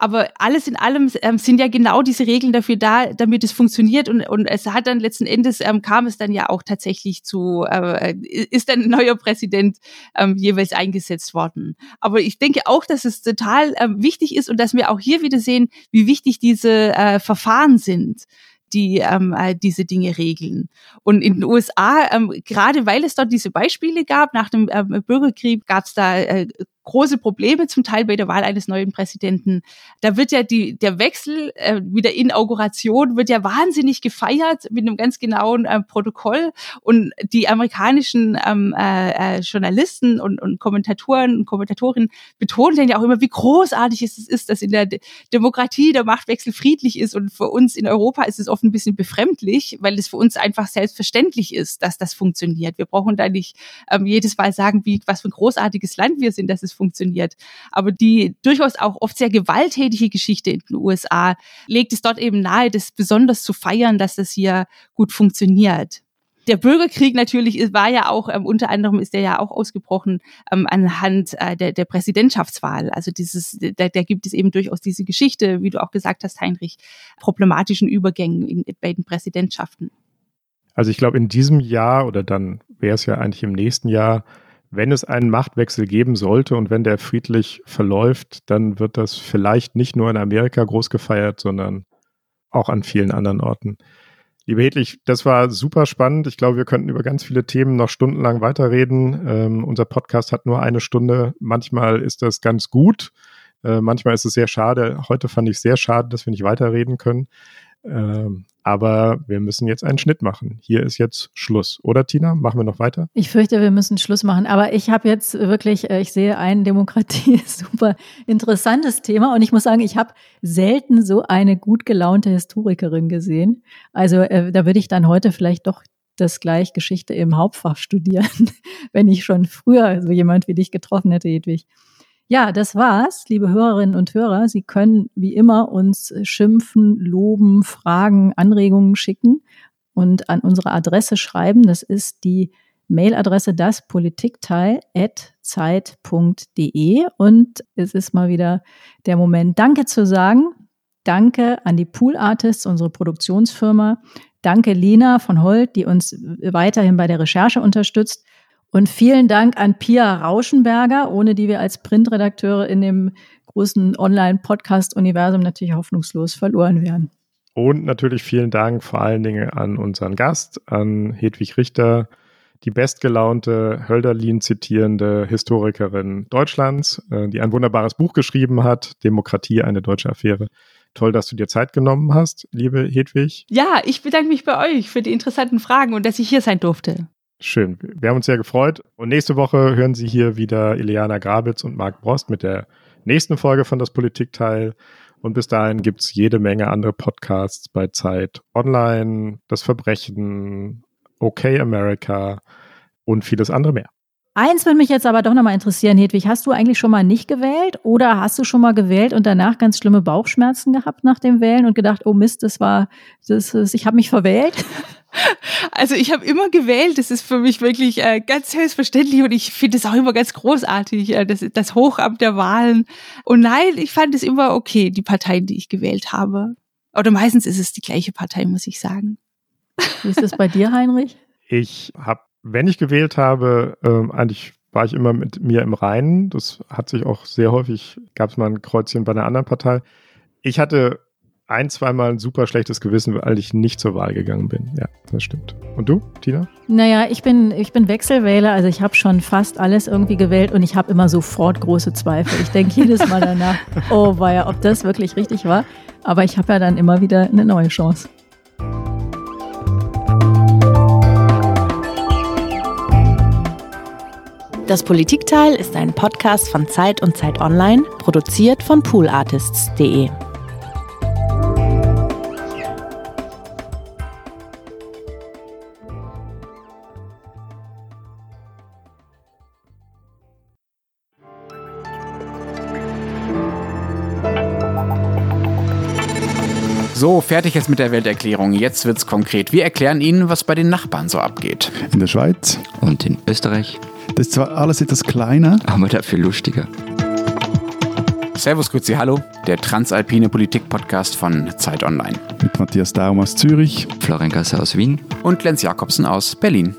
Aber alles in allem ähm, sind ja genau diese Regeln dafür da, damit es funktioniert. Und, und es hat dann letzten Endes ähm, kam es dann ja auch tatsächlich zu, äh, ist dann ein neuer Präsident ähm, jeweils eingesetzt worden. Aber ich denke auch, dass es total ähm, wichtig ist und dass wir auch hier wieder sehen, wie wichtig diese äh, Verfahren sind die ähm, äh, diese Dinge regeln. Und in den USA, ähm, gerade weil es dort diese Beispiele gab, nach dem ähm, Bürgerkrieg gab es da äh, große Probleme zum Teil bei der Wahl eines neuen Präsidenten. Da wird ja die, der Wechsel äh, mit der Inauguration wird ja wahnsinnig gefeiert mit einem ganz genauen äh, Protokoll und die amerikanischen ähm, äh, äh, Journalisten und, und Kommentatoren und Kommentatorinnen betonen dann ja auch immer, wie großartig es ist, dass in der D Demokratie der Machtwechsel friedlich ist und für uns in Europa ist es oft ein bisschen befremdlich, weil es für uns einfach selbstverständlich ist, dass das funktioniert. Wir brauchen da nicht ähm, jedes Mal sagen, wie was für ein großartiges Land wir sind, dass es funktioniert. Aber die durchaus auch oft sehr gewalttätige Geschichte in den USA legt es dort eben nahe, das besonders zu feiern, dass das hier gut funktioniert der Bürgerkrieg natürlich war ja auch, ähm, unter anderem ist der ja auch ausgebrochen ähm, anhand äh, der, der Präsidentschaftswahl. Also dieses, da, da gibt es eben durchaus diese Geschichte, wie du auch gesagt hast, Heinrich, problematischen Übergängen in, bei den Präsidentschaften. Also ich glaube, in diesem Jahr oder dann wäre es ja eigentlich im nächsten Jahr, wenn es einen Machtwechsel geben sollte und wenn der friedlich verläuft, dann wird das vielleicht nicht nur in Amerika groß gefeiert, sondern auch an vielen anderen Orten. Liebe Hedwig, das war super spannend. Ich glaube, wir könnten über ganz viele Themen noch stundenlang weiterreden. Ähm, unser Podcast hat nur eine Stunde. Manchmal ist das ganz gut. Äh, manchmal ist es sehr schade. Heute fand ich sehr schade, dass wir nicht weiterreden können. Ähm, aber wir müssen jetzt einen Schnitt machen. Hier ist jetzt Schluss. Oder Tina, machen wir noch weiter? Ich fürchte, wir müssen Schluss machen. Aber ich habe jetzt wirklich, äh, ich sehe ein, Demokratie super interessantes Thema. Und ich muss sagen, ich habe selten so eine gut gelaunte Historikerin gesehen. Also äh, da würde ich dann heute vielleicht doch das gleich Geschichte im Hauptfach studieren, wenn ich schon früher so jemand wie dich getroffen hätte, Hedwig. Ja, das war's, liebe Hörerinnen und Hörer. Sie können wie immer uns schimpfen, loben, Fragen, Anregungen schicken und an unsere Adresse schreiben. Das ist die Mailadresse daspolitikteil.zeit.de. Und es ist mal wieder der Moment, Danke zu sagen. Danke an die Pool Artists, unsere Produktionsfirma. Danke Lena von Holt, die uns weiterhin bei der Recherche unterstützt. Und vielen Dank an Pia Rauschenberger, ohne die wir als Printredakteure in dem großen Online-Podcast-Universum natürlich hoffnungslos verloren wären. Und natürlich vielen Dank vor allen Dingen an unseren Gast, an Hedwig Richter, die bestgelaunte Hölderlin zitierende Historikerin Deutschlands, äh, die ein wunderbares Buch geschrieben hat, Demokratie, eine deutsche Affäre. Toll, dass du dir Zeit genommen hast, liebe Hedwig. Ja, ich bedanke mich bei euch für die interessanten Fragen und dass ich hier sein durfte. Schön. Wir haben uns sehr gefreut. Und nächste Woche hören Sie hier wieder Ileana Grabitz und Marc Brost mit der nächsten Folge von das Politikteil. Und bis dahin gibt es jede Menge andere Podcasts bei Zeit Online, Das Verbrechen, OK America und vieles andere mehr. Eins würde mich jetzt aber doch nochmal interessieren, Hedwig. Hast du eigentlich schon mal nicht gewählt oder hast du schon mal gewählt und danach ganz schlimme Bauchschmerzen gehabt nach dem Wählen und gedacht, oh Mist, das war, das, das ich habe mich verwählt? Also ich habe immer gewählt, das ist für mich wirklich äh, ganz selbstverständlich und ich finde es auch immer ganz großartig, äh, das, das Hochamt der Wahlen. Und nein, ich fand es immer okay, die Parteien, die ich gewählt habe. Oder meistens ist es die gleiche Partei, muss ich sagen. Wie ist das bei dir, Heinrich? Ich habe, wenn ich gewählt habe, ähm, eigentlich war ich immer mit mir im Reinen. Das hat sich auch sehr häufig, gab es mal ein Kreuzchen bei einer anderen Partei. Ich hatte ein, zweimal ein super schlechtes Gewissen, weil ich nicht zur Wahl gegangen bin. Ja, das stimmt. Und du, Tina? Naja, ich bin, ich bin Wechselwähler, also ich habe schon fast alles irgendwie gewählt und ich habe immer sofort große Zweifel. Ich denke jedes Mal danach, oh ja, ob das wirklich richtig war. Aber ich habe ja dann immer wieder eine neue Chance. Das Politikteil ist ein Podcast von Zeit und Zeit Online, produziert von poolartists.de. So, fertig jetzt mit der Welterklärung. Jetzt wird's konkret. Wir erklären Ihnen, was bei den Nachbarn so abgeht. In der Schweiz. Und in Österreich. Das ist zwar alles etwas kleiner. Aber dafür lustiger. Servus, Grüezi, hallo. Der transalpine Politik-Podcast von Zeit Online. Mit Matthias Daum aus Zürich. Florian Gasser aus Wien. Und Lenz Jakobsen aus Berlin.